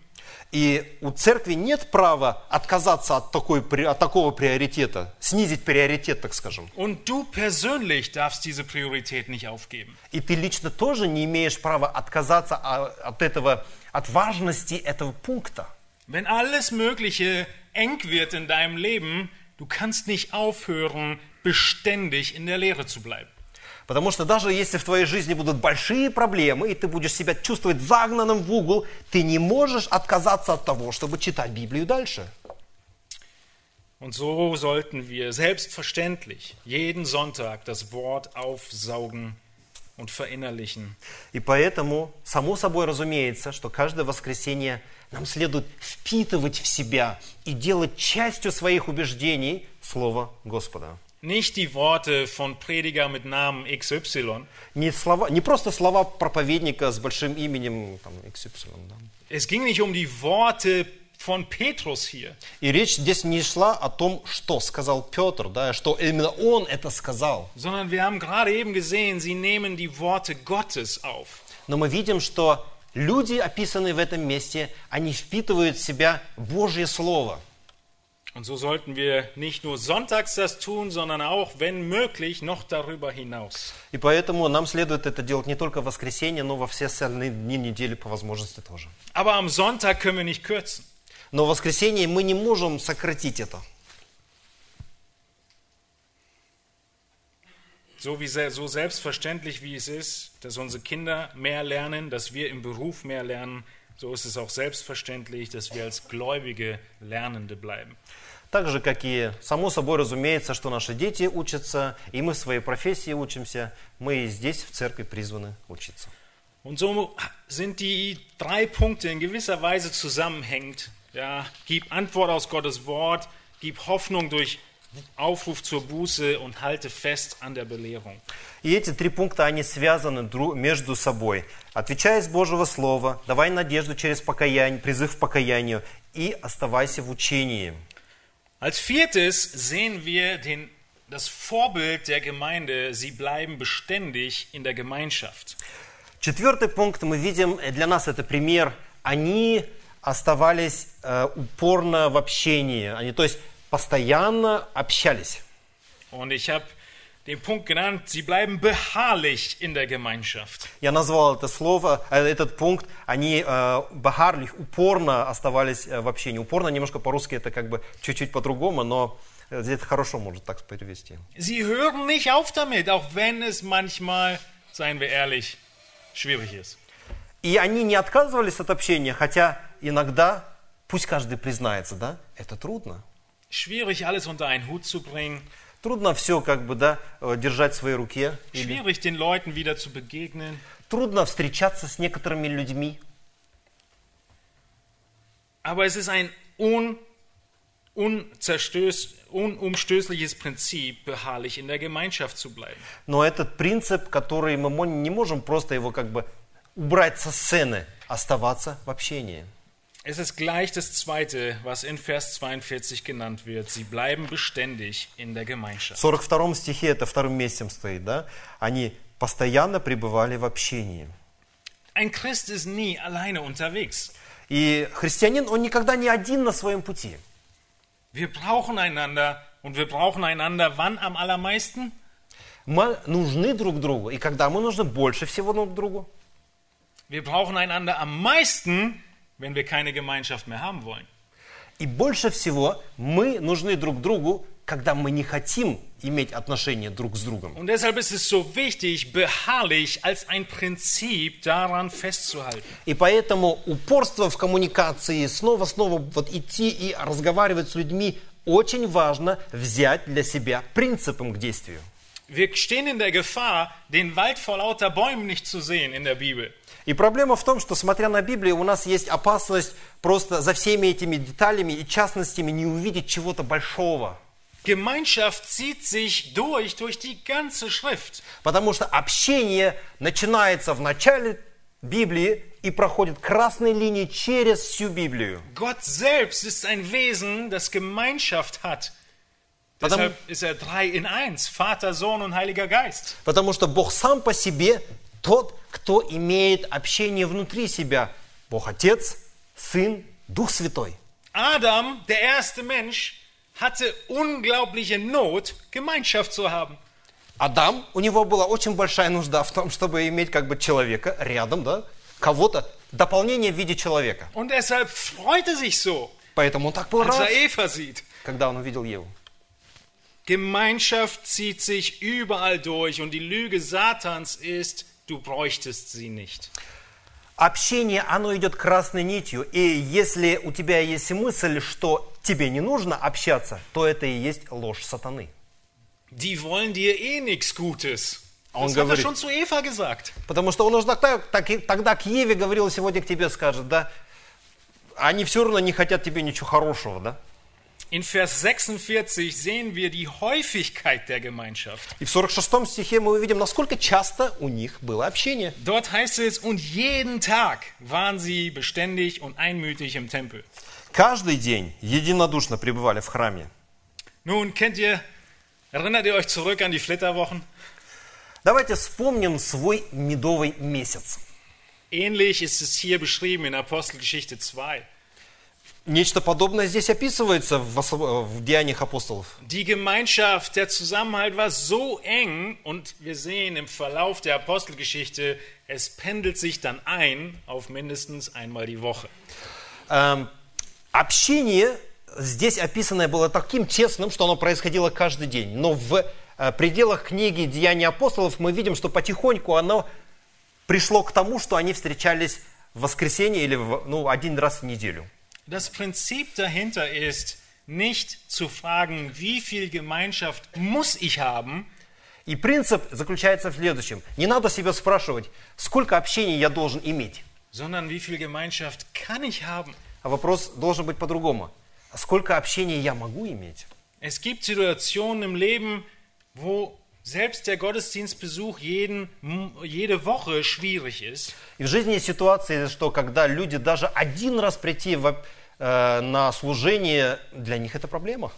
И у церкви нет права отказаться от, такой, от такого приоритета, снизить приоритет, так скажем. Und du persönlich darfst diese Priorität nicht aufgeben. И ты лично тоже не имеешь права отказаться а- от этого, от важности этого пункта. Wenn alles Mögliche eng wird in deinem Leben, du kannst nicht aufhören, beständig in der Lehre zu bleiben. Потому что даже если в твоей жизни будут большие проблемы, и ты будешь себя чувствовать загнанным в угол, ты не можешь отказаться от того, чтобы читать Библию дальше. Und so sollten wir selbstverständlich jeden Sonntag das Wort aufsaugen und verinnerlichen. И поэтому, само собой разумеется, что каждое воскресенье нам следует впитывать в себя и делать частью своих убеждений Слово Господа. Nicht die Worte von Prediger mit Namen XY. Не, слова, не просто слова проповедника с большим именем там, XY. да. Es ging nicht um die Worte von Petrus hier. И речь здесь не шла о том, что сказал Петр, да, что именно он это сказал. sondern wir haben gerade eben gesehen, sie nehmen die Worte Gottes auf. Но мы видим, что люди, описанные в этом месте, они впитывают в себя Божье Слово. Und so sollten wir nicht nur sonntags das tun, sondern auch, wenn möglich, noch darüber hinaus. И поэтому нам следует это делать не только в воскресенье, но во все остальные дни недели по возможности тоже. Aber am Sonntag können wir nicht kürzen. Но в воскресенье мы не можем сократить это. So, wie, se- so selbstverständlich wie es ist, dass unsere Kinder mehr lernen, dass wir im Beruf mehr lernen, so ist es auch selbstverständlich, dass wir als gläubige Lernende bleiben. Так же, как и само собой разумеется, что наши дети учатся, и мы в своей профессии учимся, мы и здесь в церкви призваны учиться. Und so sind die drei Punkte in gewisser Weise zusammenhängend. Ja, gib Antwort aus Gottes Wort, gib Hoffnung durch Aufruf zur Buße und halte fest an der Belehrung. И эти три пункта, они связаны дру- между собой. Отвечай из Божьего Слова, давай надежду через покаяние, призыв к покаянию и оставайся в учении. Als viertes sehen wir den, das Vorbild der Gemeinde. Sie bleiben beständig in der Gemeinschaft. Четвертый пункт мы видим, э, для нас это пример, они оставались э, упорно в общении, они, то есть постоянно общались. Und ich habe den Punkt genannt, sie bleiben beharrlich in der Gemeinschaft. Я назвал это слово, э, этот пункт, они э, бахарлих, упорно оставались э, в общении. Упорно немножко по-русски это как бы чуть-чуть по-другому, но э, это хорошо может так перевести. Sie hören nicht auf damit, auch wenn es manchmal, seien wir ehrlich, schwierig ist. И они не отказывались от общения, хотя иногда, пусть каждый признается, да, это трудно. Schwierig, alles unter einen Hut zu bringen. Трудно все как бы, да, э, держать в своей руке. Schwierig, den Leuten wieder zu begegnen. трудно встречаться с некоторыми людьми. Aber es ist ein un, unzerstöß, unumstößliches Prinzip, beharrlich in der Gemeinschaft zu bleiben. Но этот принцип, который мы не можем просто его как бы убрать со сцены, оставаться в общении. Es ist gleich das Zweite, was in Vers 42 genannt wird. Sie bleiben beständig in der В Gemeinschaft. 42 стихе это вторым местом стоит, да? Они постоянно пребывали в общении. Ein Christ ist nie alleine unterwegs. И христианин, он никогда не один на своем пути. Wir brauchen einander und wir brauchen einander wann am allermeisten? Мы нужны друг другу. И когда мы нужны больше всего друг другу? Wir brauchen einander am meisten, wenn wir keine Gemeinschaft mehr haben wollen. И больше всего мы нужны друг другу когда мы не хотим иметь отношения друг с другом. Und deshalb ist es so wichtig, beharrlich als ein Prinzip daran festzuhalten. И поэтому упорство в коммуникации, снова-снова вот идти и разговаривать с людьми, очень важно взять для себя принципом к действию. Wir stehen in der Gefahr, den Wald vor lauter Bäumen nicht zu sehen in der Bibel. И проблема в том, что, смотря на Библию, у нас есть опасность просто за всеми этими деталями и частностями не увидеть чего-то большого. Gemeinschaft zieht sich durch, durch die ganze Schrift. Потому что общение начинается в начале Библии и проходит красной линией через всю Библию. Gott selbst ist ein Wesen, das Gemeinschaft hat. Потому- Deshalb ist er drei in eins, Vater, Sohn und Heiliger Geist. Потому что Бог сам по себе тот, кто имеет общение внутри себя. Бог Отец, Сын, Дух Святой. Adam, der erste Mensch, hatte unglaubliche Not, Gemeinschaft zu haben. Адам, у него была очень большая нужда в том, чтобы иметь как бы человека рядом, да, кого-то, дополнение в виде человека. Und deshalb freut er sich so, Поэтому он так был рад, er Eva sieht. когда он увидел Еву. Gemeinschaft zieht sich überall durch und die Lüge Satans ist, du bräuchtest sie nicht. Общение, оно идет красной нитью. И если у тебя есть мысль, что тебе не нужно общаться, то это и есть ложь сатаны. Die wollen dir eh nichts Gutes. Он Das er говорит. schon zu Eva gesagt. Потому что он уже тогда, так тогда к Еве говорил, сегодня к тебе скажет, да, они все равно не хотят тебе ничего хорошего, да. In Vers 46 sehen wir die Häufigkeit der Gemeinschaft. И в 46 стихе мы увидим, насколько часто у них было общение. Dort heißt es, und jeden Tag waren sie beständig und einmütig im Tempel. Каждый день единодушно пребывали в храме. Nun kennt ihr, erinnert ihr euch zurück an die Flitterwochen? Давайте вспомним свой медовый месяц. Ähnlich ist es hier beschrieben in Apostelgeschichte 2. Нечто подобное здесь описывается в, в Деяниях апостолов. Die Gemeinschaft, der Zusammenhalt war so eng und wir sehen im Verlauf der Apostelgeschichte, es pendelt sich dann ein auf mindestens einmal die Woche. Эм, общение здесь описанное было таким честным, что оно происходило каждый день. Но в э, пределах книги Деяний апостолов мы видим, что потихоньку оно пришло к тому, что они встречались в воскресенье или в, ну, один раз в неделю. Das Prinzip dahinter ist, nicht zu fragen, wie viel Gemeinschaft muss ich haben, И принцип заключается в следующем. Не надо себя спрашивать, сколько общения я должен иметь. sondern wie viel Gemeinschaft kann ich haben. А вопрос должен быть по-другому. А сколько общения я могу иметь? Es gibt Situationen im Leben, wo selbst der Gottesdienstbesuch jeden, jede Woche schwierig ist. И в жизни есть ситуации, что когда люди даже один раз прийти в, э, на служение, для них это проблема.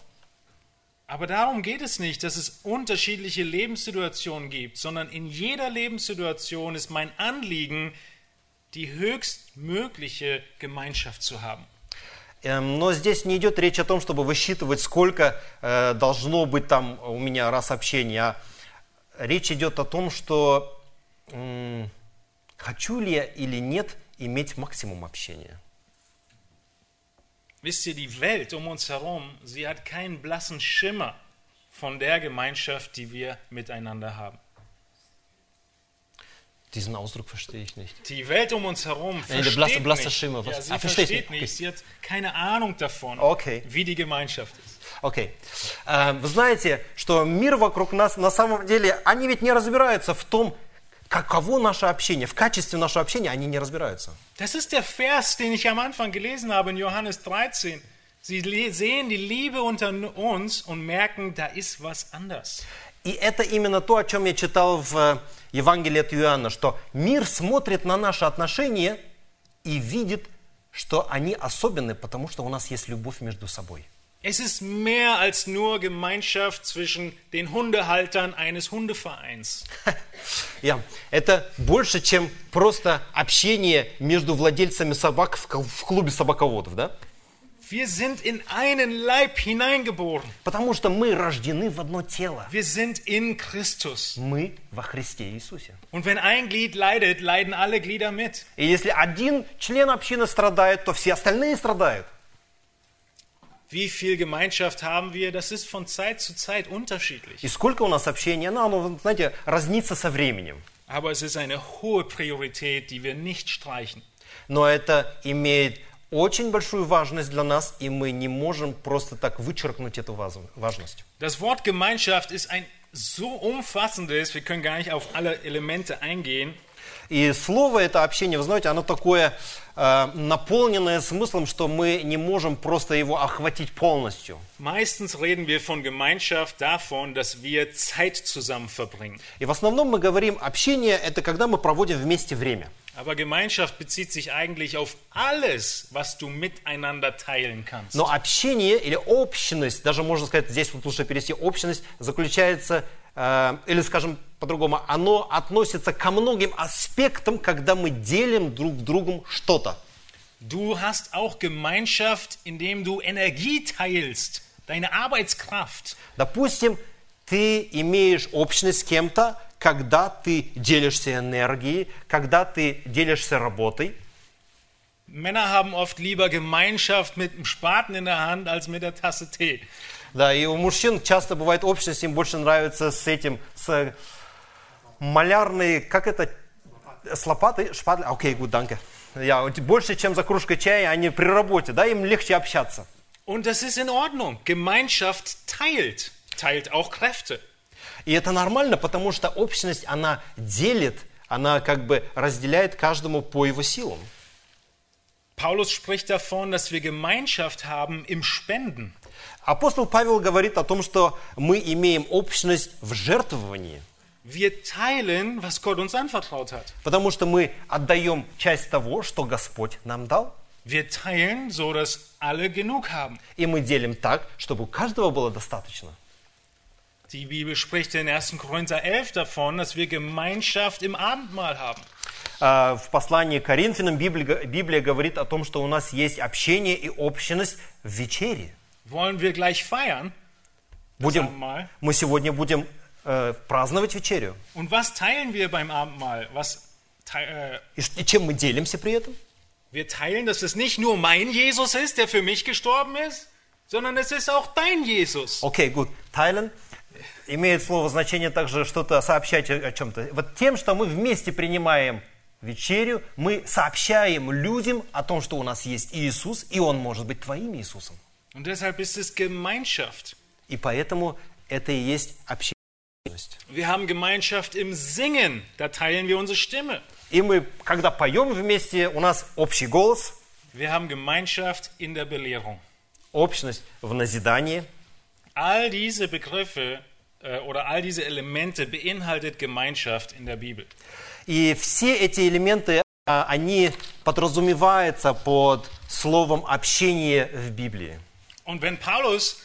Aber darum geht es nicht, dass es unterschiedliche Lebenssituationen gibt, sondern in jeder Lebenssituation ist mein Anliegen, die höchstmögliche Gemeinschaft zu haben. Эм, Но здесь не идет речь о том, чтобы высчитывать, сколько э, должно быть там у меня раз общения. А речь идет о том, что м, хочу ли я или нет иметь максимум общения. Wisst ihr, die Welt um uns herum, sie hat keinen blassen Schimmer von der Gemeinschaft, die wir miteinander haben. Diesen Ausdruck verstehe ich nicht. Die Welt um uns herum Nee, der versteht blasse- blasse nicht, Schimmer, was- ja, sie Ah, verstehe versteht ich. nicht, Okay. sie hat keine Ahnung davon, Okay. wie die Gemeinschaft ist. Окей. Э, Вы знаете, что мир вокруг нас на самом деле, они ведь не разбираются в том, каково наше общение, в качестве нашего общения они не разбираются. Das ist der Vers, den ich am Anfang gelesen habe in Johannes 13. Sie le- sehen die Liebe unter uns und merken, da ist was anders. И это именно то, о чем я читал в э, Евангелии от Иоанна, что мир смотрит на наши отношения и видит, что они особенны, потому что у нас есть любовь между собой. Es ist mehr als nur Gemeinschaft zwischen den Hundehaltern eines Hundevereins. Я- Это больше, чем просто общение между владельцами собак в клубе собаководов, да? Wir sind in einen Leib hineingeboren. Потому что мы рождены в одно тело. Wir sind in Christus. Мы во Христе Иисусе. Und wenn ein Glied leidet, leiden alle Glieder mit. И если один член общины страдает, то все остальные страдают. Wie viel Gemeinschaft haben wir? Das ist von Zeit zu Zeit unterschiedlich. И сколько у нас общения, ну, оно, знаете, разнится со временем. Aber es ist eine hohe Priorität, die wir nicht streichen. Но это имеет очень большую важность для нас, и мы не можем просто так вычеркнуть эту важность. Das Wort Gemeinschaft ist ein so umfassendes, wir können gar nicht auf alle Elemente eingehen. И слово это общение, вы знаете, оно такое э, наполненное смыслом, что мы не можем просто его охватить полностью. Meistens reden wir von Gemeinschaft davon, dass wir Zeit zusammen verbringen. И в основном мы говорим, общение это когда мы проводим вместе время. Aber Gemeinschaft bezieht sich eigentlich auf alles, was du miteinander teilen kannst. Но общение или общность, даже можно сказать, здесь вот лучше перевести общность, заключается, э, или скажем по-другому, оно относится ко многим аспектам, когда мы делим друг другом что-то. Du hast auch Gemeinschaft, indem du Energie teilst, deine Arbeitskraft. Допустим, ты имеешь общность с кем-то, когда ты делишься энергией, когда ты делишься работой. Männer haben oft lieber Gemeinschaft mit einem Spaten in der Hand als mit der Tasse Tee. Да, и у мужчин часто бывает общность, им больше нравится с этим, с малярной, как это, с лопатой, шпатлей, окей, гуд, данке. Я, вот больше, чем за кружкой чая, они при работе, да, им легче общаться. Und das ist in Ordnung. Gemeinschaft teilt, teilt auch Kräfte. И это нормально, потому что общность, она делит, она как бы разделяет каждому по его силам. Paulus spricht davon, dass wir Gemeinschaft haben im Spenden. Апостол Павел говорит о том, что мы имеем общность в жертвовании, Wir teilen, was Gott uns anvertraut hat. потому что мы отдаем часть того, что Господь нам дал. Wir teilen, so dass alle genug haben. И мы делим так, чтобы у каждого было достаточно. Die Bibel spricht in 1. Korinther 11 davon, dass wir Gemeinschaft im Abendmahl haben. А, В послании к Коринфянам Библия, Библия говорит о том, что у нас есть общение и общность в вечере. Wollen wir gleich feiern? Das Будем, Abendmahl. мы сегодня будем э, праздновать вечерю. Und was teilen wir beim Abendmahl? Was tei- äh, И, ш- и чем мы делимся при этом? wir teilen, dass es nicht nur mein Jesus ist, der für mich gestorben ist, sondern es ist auch dein Jesus. Окей, good. Тайлен имеет слово значение также что-то сообщать о, чем-то. Вот тем, что мы вместе принимаем вечерю, мы сообщаем людям о том, что у нас есть Иисус, и Он может быть твоим Иисусом. Und deshalb ist es Gemeinschaft. И поэтому это и есть общение. Wir haben Gemeinschaft im Singen, da teilen wir unsere Stimme. И мы, когда поем вместе, у нас общий голос, Wir haben Gemeinschaft in der Belehrung. общность в назидании. All diese Begriffe oder all diese Elemente beinhaltet Gemeinschaft in der Bibel. И все эти элементы, а, они подразумеваются под словом общение в Библии. Und wenn Paulus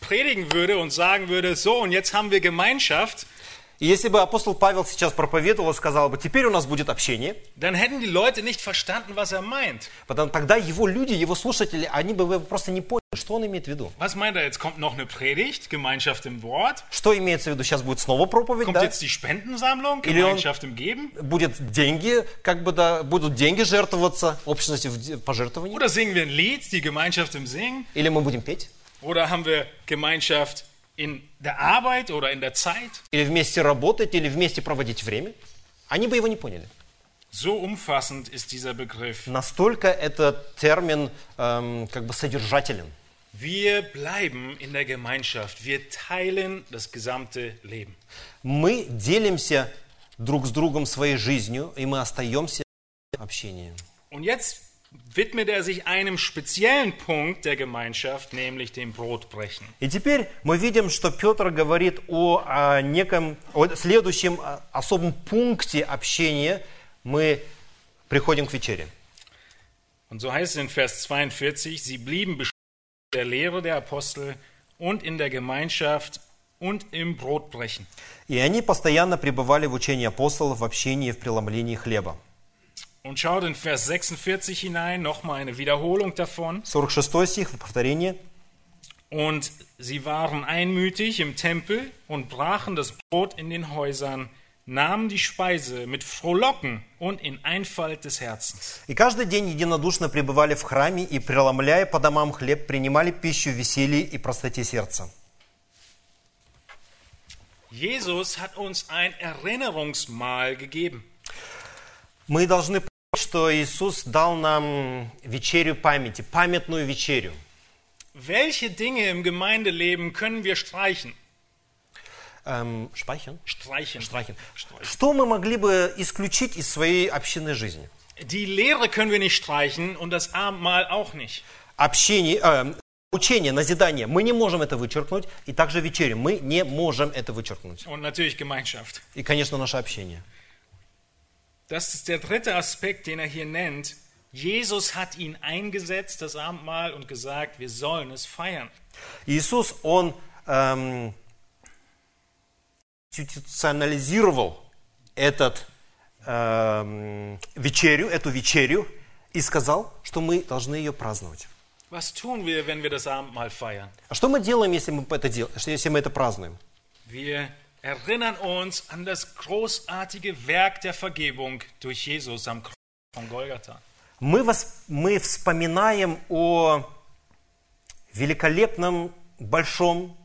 predigen würde und sagen würde, so und jetzt haben wir Gemeinschaft, И если бы апостол Павел сейчас проповедовал и сказал бы, теперь у нас будет общение, dann hätten die Leute nicht verstanden, was er meint. Потом, тогда его люди, его слушатели, они бы просто не поняли, что он имеет в виду. Was meint er? Jetzt kommt noch eine Predigt, Gemeinschaft im Wort. Что имеется в виду? Сейчас будет снова проповедь, Kommt да? jetzt die Spendensammlung, Gemeinschaft im Geben? Будет деньги, как бы, да, будут деньги жертвоваться, общности в пожертвований. Oder singen wir ein Lied, die Gemeinschaft im Singen? Или мы будем петь. Oder haben wir Gemeinschaft in der Arbeit oder in der Zeit? Или вместе работать, или вместе проводить время. Они бы его не поняли. So umfassend ist dieser Begriff. Настолько этот термин эм, как бы содержателен. Wir bleiben in der Gemeinschaft. Wir teilen das gesamte Leben. Мы делимся друг с другом своей жизнью, и мы остаемся в общении. Und jetzt widmet er sich einem speziellen Punkt der Gemeinschaft, nämlich dem Brotbrechen. И теперь мы видим, что Петр говорит о, а, неком, о следующем а, особом пункте общения. Мы приходим к вечере. Und so heißt es in Vers 42, sie blieben beständig in der Lehre der Apostel und in der Gemeinschaft und im Brotbrechen. И они постоянно пребывали в учении апостолов, в общении, в преломлении хлеба. Und schaut in Vers 46 hinein, nochmal eine Wiederholung davon. 46 стих, повторение. Und sie waren einmütig im Tempel und brachen das Brot in den Häusern, nahmen die Speise mit Frohlocken und in Einfalt des Herzens. И каждый день единодушно пребывали в храме и, преломляя по домам хлеб, принимали пищу в веселье и простоте сердца. Jesus hat uns ein Erinnerungsmahl gegeben. Мы должны помнить, что Иисус дал нам вечерю памяти, памятную вечерю. Welche Dinge im Gemeindeleben können wir streichen? Эм, шпайхен? Streichen. Штрахен. Что мы могли бы исключить из своей общинной жизни? Die Lehre können wir nicht streichen und das Abendmahl auch nicht. Общение, э, учение, назидание. Мы не можем это вычеркнуть. И также вечерю. Мы не можем это вычеркнуть. Und natürlich Gemeinschaft. И, конечно, наше общение. Das ist der dritte Aspekt, den er hier nennt. Jesus hat ihn eingesetzt, das Abendmahl, und gesagt, wir sollen es feiern. Иисус, Он эм, институционализировал этот эм, вечерю, эту вечерю и сказал, что мы должны ее праздновать. Was tun wir, wenn wir das Abendmahl feiern? А что мы делаем, если мы это, дел... если мы это празднуем? Wir erinnern uns an das großartige Werk der Vergebung durch Jesus am Kreuz von Golgatha. Мы, вос- мы вспоминаем о великолепном, большом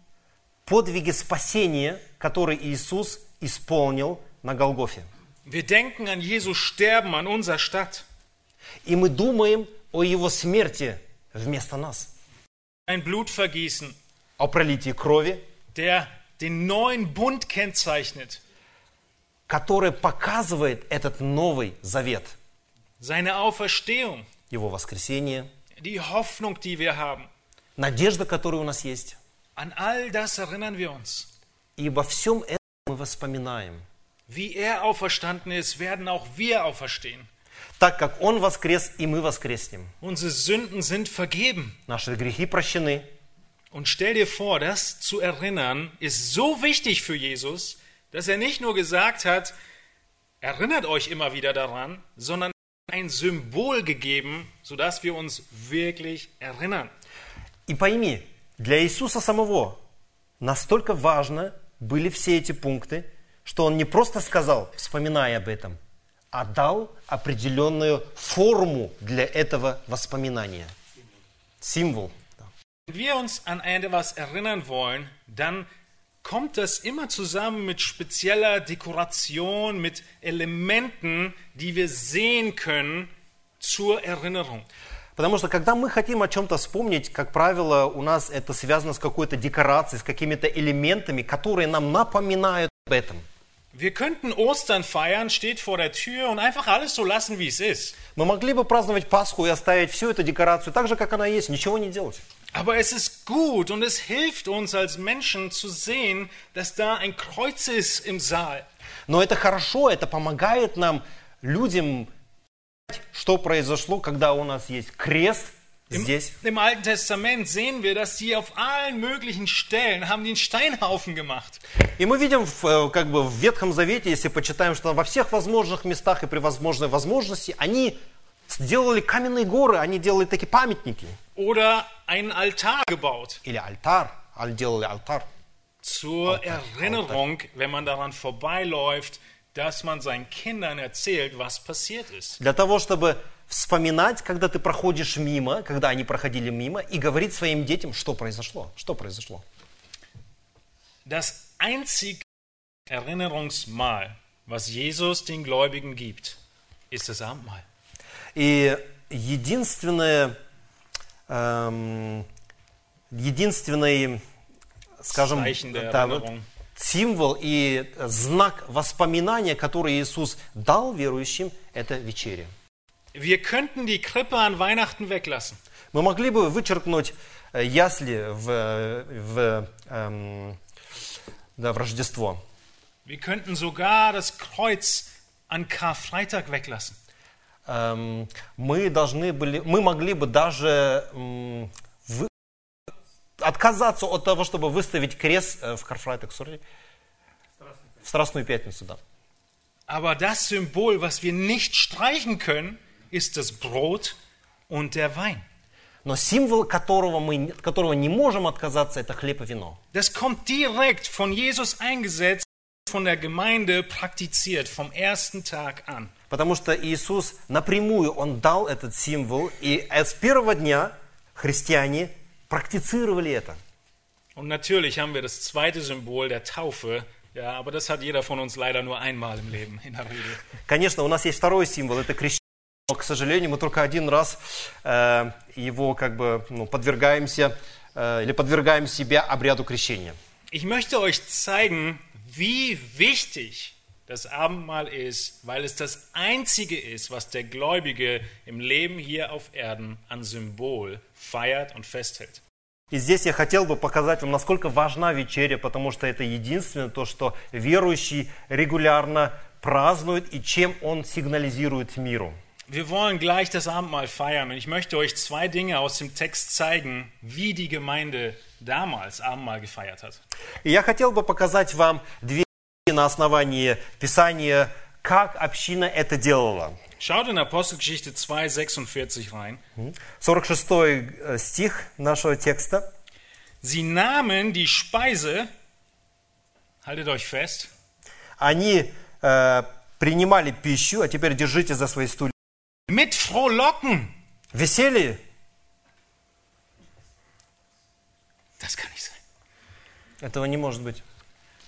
подвиге спасения, который Иисус исполнил на Голгофе. Wir denken an Jesu Sterben an unserer Stadt. И мы думаем о Его смерти вместо нас, Ein Blutvergießen, о пролитии крови, der den neuen Bund kennzeichnet. который показывает этот Новый Завет, Seine Auferstehung, Его воскресение, die Hoffnung, die wir haben. надежда, которая у нас есть. An all das erinnern wir uns. И во всем этом мы воспоминаем. Wie er auferstanden ist, werden auch wir auferstehen. Так как Он воскрес, и мы воскреснем. Unsere Sünden sind vergeben. Наши грехи прощены. Und stell dir vor, das zu erinnern ist so wichtig für Jesus, dass er nicht nur gesagt hat, erinnert euch immer wieder daran, sondern ein Symbol gegeben, sodass wir uns wirklich erinnern. И пойми, для Иисуса самого настолько важно были все эти пункты, что Он не просто сказал, вспоминая об этом, а дал определенную форму для этого воспоминания. Символ. kommt das immer zusammen mit spezieller Dekoration, mit Elementen, die wir sehen können zur Erinnerung. Потому что когда мы хотим о чем-то вспомнить, как правило, у нас это связано с какой-то декорацией, с какими-то элементами, которые нам напоминают об этом. Wir könnten Ostern feiern, steht vor der Tür und einfach alles so lassen, wie es ist. Мы могли бы праздновать Пасху и оставить всю эту декорацию так же, как она есть, ничего не делать. Aber es ist gut und es hilft uns als Menschen zu sehen, dass da ein Kreuz ist im Saal. Но это хорошо, это помогает нам, людям, что произошло, когда у нас есть крест Im, здесь. Im Alten Testament sehen wir, dass die auf allen möglichen Stellen haben den Steinhaufen gemacht. И мы видим э, как бы в Ветхом Завете, если почитаем, что во всех возможных местах и при возможной возможности они сделали каменные горы, они делали такие памятники. Oder einen Altar gebaut. Или альтар, аль- делали алтарь. Zur Erinnerung, wenn man daran vorbeiläuft, dass man seinen Kindern erzählt, was passiert ist. Для того, чтобы вспоминать, когда ты проходишь мимо, когда они проходили мимо, и говорить своим детям, что произошло, что произошло. Das einzige Erinnerungsmal, was Jesus den Gläubigen gibt, ist das Abendmahl. И единственное, эм, единственный, скажем, Zeichen der да, Erinnerung. Символ и знак воспоминания, который Иисус дал верующим, это вечеря. Wir könnten die Krippe an Weihnachten weglassen. Мы могли бы вычеркнуть э, ясли в, э, в, эм, да, в Рождество. Wir könnten sogar das Kreuz an Karfreitag weglassen. Эм, мы должны были, мы могли бы даже отказаться от того, чтобы выставить крест э, в Карфрайтек, sorry, в Страстную Пятницу, да. Aber das Symbol, was wir nicht streichen können, ist das Brot und der Wein. Но символ, которого мы, от которого не можем отказаться, это хлеб и вино. Das kommt direkt von Jesus eingesetzt von der Gemeinde praktiziert vom ersten Tag an. Потому что Иисус напрямую, Он дал этот символ, и с первого дня христиане практицировали это. Und natürlich haben wir das zweite Symbol der Taufe, ja, aber das hat jeder von uns leider nur einmal im Leben in der Regel. Конечно, у нас есть второй символ, это крещение. Но, к сожалению, мы только один раз э, его как бы ну, подвергаемся э, или подвергаем себя обряду крещения. Ich möchte euch zeigen, wie wichtig das Abendmahl ist, weil es das einzige ist, was der Gläubige im Leben hier auf Erden an Symbol feiert und festhält. И здесь я хотел бы показать вам, насколько важна вечеря, потому что это единственное то, что верующий регулярно празднует и чем он сигнализирует миру. Wir wollen gleich das Abendmahl feiern und ich möchte euch zwei Dinge aus dem Text zeigen, wie die Gemeinde damals Abendmahl gefeiert hat. И я хотел бы показать вам две на основании Писания, как община это делала. Schaut in Apostelgeschichte 2, 46 rein. 46 э, стих нашего текста. Sie nahmen die Speise, haltet euch fest, Они э, принимали пищу, а теперь держите за свои стулья. mit Frohlocken. Веселье? Das kann nicht sein. Этого не может быть.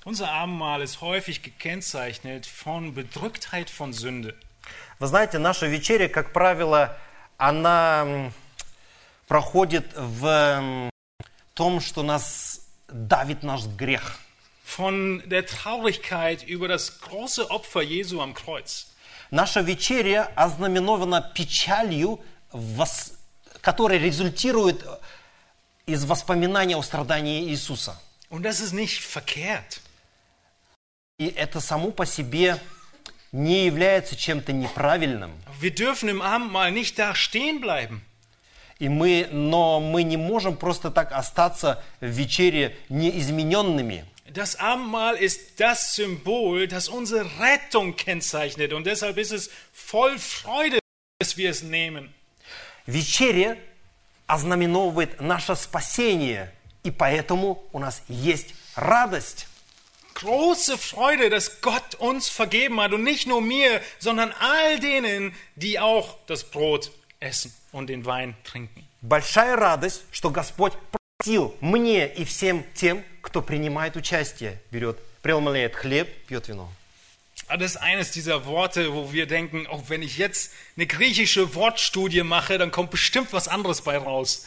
Unser Abendmahl ist häufig gekennzeichnet von Bedrücktheit von Sünde. Вы знаете, наша вечеря, как правило, она проходит в том, что нас давит наш грех. Von der Traurigkeit über das große Opfer Jesu am Kreuz. Наша вечеря ознаменована печалью, которая результирует из воспоминания о страдании Иисуса. Und das ist nicht verkehrt. И это само по себе не является чем-то неправильным. Wir dürfen im Abendmahl nicht da stehen bleiben. И мы, но мы не можем просто так остаться в вечере неизмененными. Das Abendmahl ist das Symbol, das unsere Rettung kennzeichnet. Und deshalb ist es voll Freude, dass wir es nehmen. Вечеря ознаменовывает наше спасение, и поэтому у нас есть радость. Große Freude, dass Gott uns vergeben hat. Und nicht nur mir, sondern all denen, die auch das Brot essen und den Wein trinken. Большая радость, что Господь простил мне и всем тем, кто принимает участие, берет, преломляет хлеб, пьет вино. Aber das ist eines dieser Worte, wo wir denken, oh, wenn ich jetzt eine griechische Wortstudie mache, dann kommt bestimmt was anderes bei raus.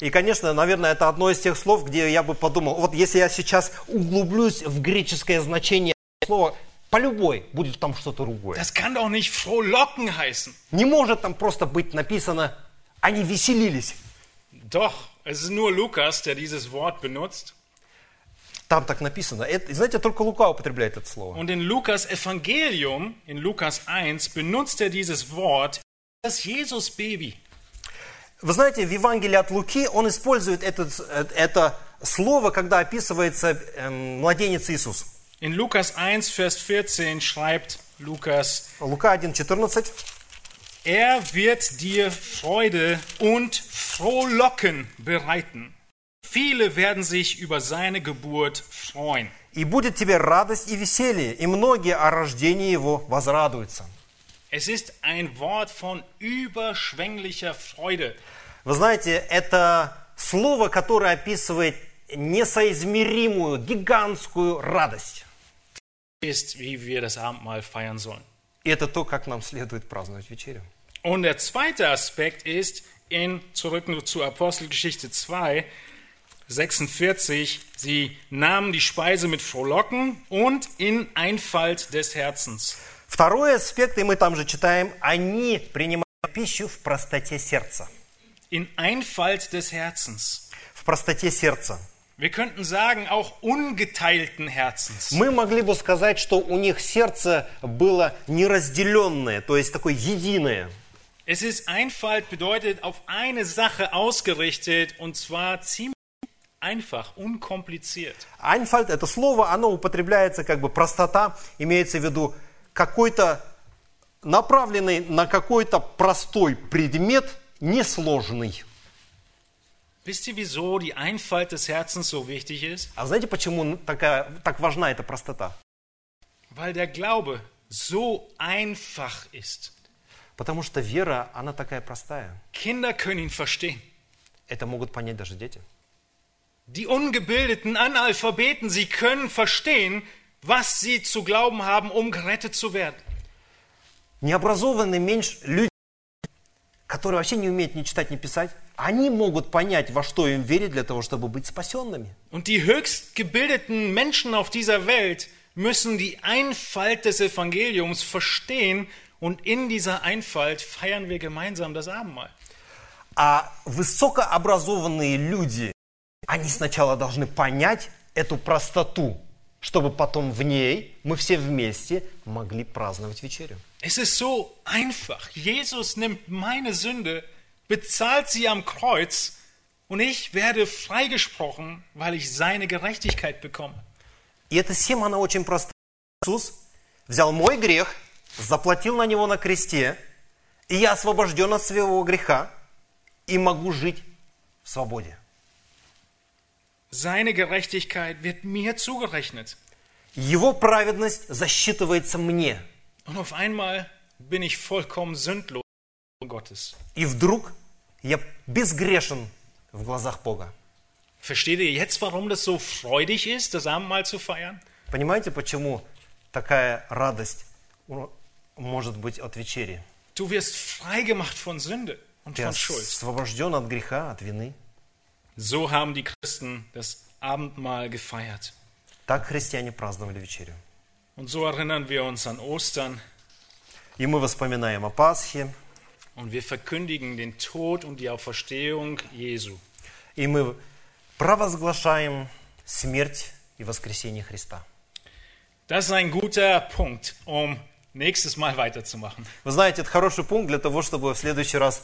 И, конечно, наверное, это одно из тех слов, где я бы подумал, вот если я сейчас углублюсь в греческое значение слова, по любой будет там что-то другое. Das kann doch nicht frohlocken heißen. Не может там просто быть написано, они веселились. Doch, es ist nur Lukas, der dieses Wort benutzt. Там так написано. Это, знаете, только Лука употребляет это слово. Und in Lukas Evangelium, in Lukas 1, benutzt er dieses Wort, das Jesus-Baby. Вы знаете, в Евангелии от Луки он использует этот, э, это слово, когда описывается эм, младенец Иисус. In Lukas 1, Vers 14 schreibt Lukas, Лука 1,14. er wird dir Freude und Frohlocken bereiten. Viele werden sich über seine Geburt freuen. «И будет тебе радость и веселье, и многие о рождении его возрадуются». Es ist ein Wort von überschwänglicher Freude. Вы знаете, это слово, которое описывает несоизмеримую, гигантскую радость. Ist, wie wir das Abendmahl feiern sollen. И это то, как нам следует праздновать вечерю. Und der zweite Aspekt ist, in, zurück zu Apostelgeschichte 2, 46, sie nahmen die Speise mit Frohlocken und in Einfalt des Herzens. Второй аспект, и мы там же читаем, они принимают пищу в простоте сердца. In Einfalt des Herzens. В простоте сердца. Wir könnten sagen, auch ungeteilten Herzens. Мы могли бы сказать, что у них сердце было неразделенное, то есть такое единое. Es ist Einfalt bedeutet auf eine Sache ausgerichtet und zwar ziemlich einfach, unkompliziert. Einfaль, это слово, оно употребляется как бы простота, имеется в виду какой-то направленный на какой-то простой предмет, несложный. Wisst ihr, wieso die Einfalt des Herzens so wichtig ist? А знаете, почему такая, так важна эта простота? Weil der Glaube so einfach ist. Потому что вера, она такая простая. Kinder können ihn verstehen. Это могут понять даже дети. Die ungebildeten Analphabeten, sie können verstehen, was sie zu glauben haben, um gerettet zu werden. Необразованные меньше люди, которые вообще не умеют ни читать, ни писать, они могут понять, во что им верить для того, чтобы быть спасенными. Und die höchst gebildeten Menschen auf dieser Welt müssen die Einfalt des Evangeliums verstehen und in dieser Einfalt feiern wir gemeinsam das Abendmahl. А высокообразованные люди, они сначала должны понять эту простоту, чтобы потом в ней мы все вместе могли праздновать вечерю. Es ist so einfach. Jesus nimmt meine Sünde, bezahlt sie am Kreuz und ich werde freigesprochen, weil ich seine Gerechtigkeit bekomme. И эта схема, она очень простая. Иисус взял мой грех, заплатил на него на кресте, и я освобожден от своего греха и могу жить в свободе. Seine Gerechtigkeit wird mir zugerechnet. Его праведность засчитывается мне. Und auf einmal bin ich vollkommen sündlos vor Gottes. И вдруг я безгрешен в глазах Бога. Versteht ihr jetzt, warum das so freudig ist, das Abendmahl zu feiern? Понимаете, почему такая радость ну, может быть от вечери? Du wirst freigemacht von Sünde und Ты von Schuld. освобожден от греха, от вины. So haben die Christen das Abendmahl gefeiert. Так христиане праздновали вечерю. Und so erinnern wir uns an Ostern И мы воспоминаем о Пасхе, und wir verkündigen den Tod und die Auferstehung Jesu. и мы провозглашаем смерть и воскресение Христа. Das ist ein guter Punkt, um nächstes Mal weiterzumachen. Вы знаете, это хороший пункт для того, чтобы в следующий раз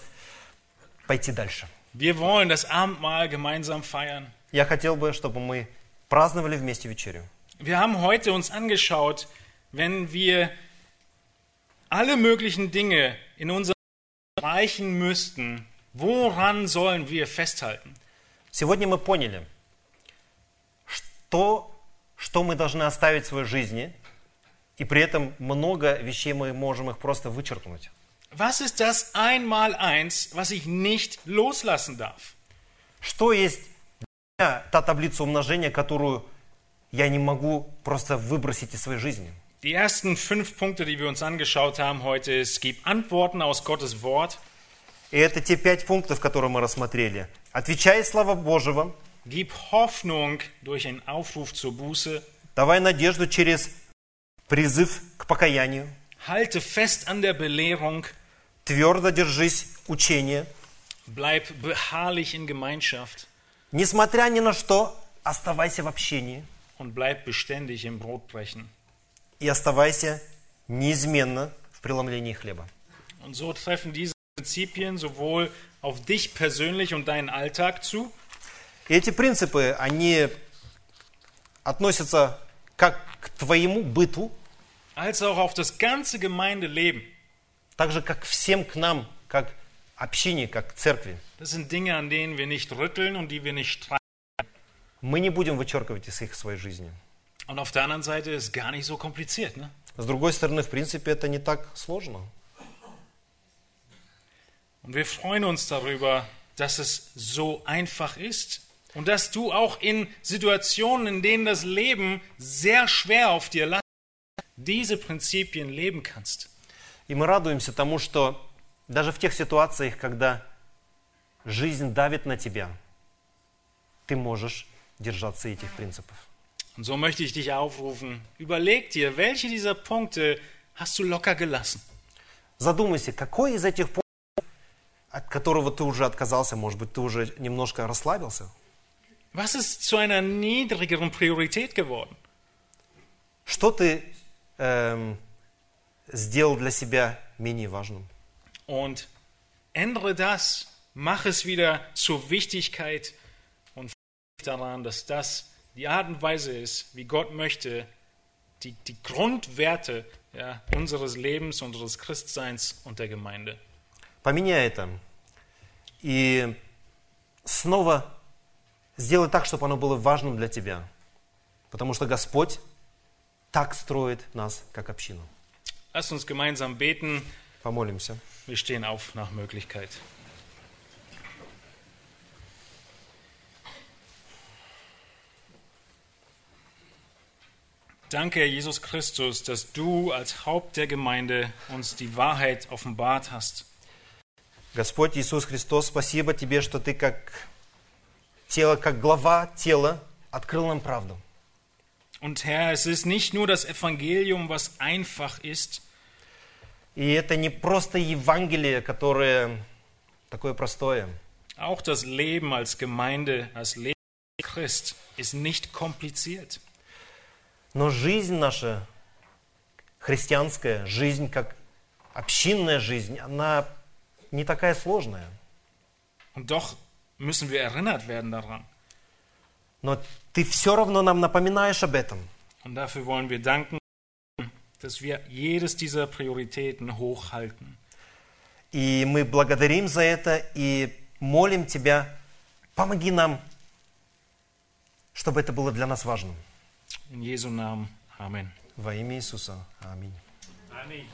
пойти дальше. Wir wollen das Abendmahl gemeinsam feiern. Я хотел бы, чтобы мы праздновали вместе вечерю. Wir haben heute uns angeschaut, wenn wir alle möglichen Dinge in unserem Leben erreichen müssten, woran sollen wir festhalten? Сегодня мы поняли, что, что мы должны оставить в своей жизни, и при этом много вещей мы можем их просто вычеркнуть. Was ist das Einmaleins, was ich nicht loslassen darf? Что есть для меня та таблица умножения, которую я не могу просто выбросить из своей жизни? Die ersten fünf Punkte, die wir uns angeschaut haben heute, es gibt Antworten aus Gottes Wort, И это те пять пунктов, которые мы рассмотрели. Отвечай слова Божьего, gib Hoffnung durch einen Aufruf zur Buße, давай надежду через призыв к покаянию, halte fest an der Belehrung, Твердо держись учения, bleib beharrlich in Gemeinschaft несмотря ни на что, оставайся в общении und bleib beständig im Brotbrechen. и оставайся неизменно в преломлении хлеба. Und so treffen diese Prinzipien sowohl auf dich persönlich und deinen Alltag zu, И эти принципы, они относятся как к твоему быту, als auch auf das ganze Gemeindeleben. так же как всем к нам, как общине, как к церкви. Das sind Dinge, an denen wir nicht rütteln und die wir nicht streiten. Мы не будем вычеркивать из их своей жизни. Und auf der anderen Seite ist gar nicht so kompliziert. Ne? С другой стороны, в принципе, это не так сложно. Und wir freuen uns darüber, dass es so einfach ist. Und dass du auch in Situationen, in denen das Leben sehr schwer auf dir lastet, diese Prinzipien leben kannst. И мы радуемся тому, что даже в тех ситуациях, когда жизнь давит на тебя, ты можешь держаться этих принципов. Und so möchte ich dich aufrufen, überleg dir, welche dieser Punkte hast du locker gelassen? Задумайся, какой из этих пунктов, от которого ты уже отказался, может быть, ты уже немножко расслабился, Was ist zu einer niedrigeren Priorität geworden? что ты эм, сделал для себя менее важным. Und ändere das, mach es wieder zur Wichtigkeit und daran, dass das die Art und Weise ist, wie Gott möchte, die, die Grundwerte ja, unseres Lebens, unseres Christseins und der Gemeinde. Поменяй это. И снова сделай так, чтобы оно было важным для тебя. Потому что Господь так строит нас как общину. Lasst uns gemeinsam beten. Помолимся. Wir stehen auf nach Möglichkeit. Danke, Herr Jesus Christus, dass du als Haupt der Gemeinde uns die Wahrheit offenbart hast. Господь Иисус Христос, спасибо Тебе, что Ты как тело, как глава тела открыл нам правду. Und Herr, es ist nicht nur das Evangelium, was einfach ist, И это не просто Евангелие, которое такое простое. auch das Leben als Gemeinde, als Leben als Christ ist nicht kompliziert. Но жизнь наша, христианская жизнь, как общинная жизнь, она не такая сложная. Und doch müssen wir erinnert werden daran. Но Ты все равно нам напоминаешь об этом. Und dafür wollen wir danken, dass wir jedes dieser Prioritäten hochhalten. И мы благодарим за это и молим Тебя, помоги нам, чтобы это было для нас важным. In Jesu Namen. Amen. Во имя Иисуса. Аминь. Amen.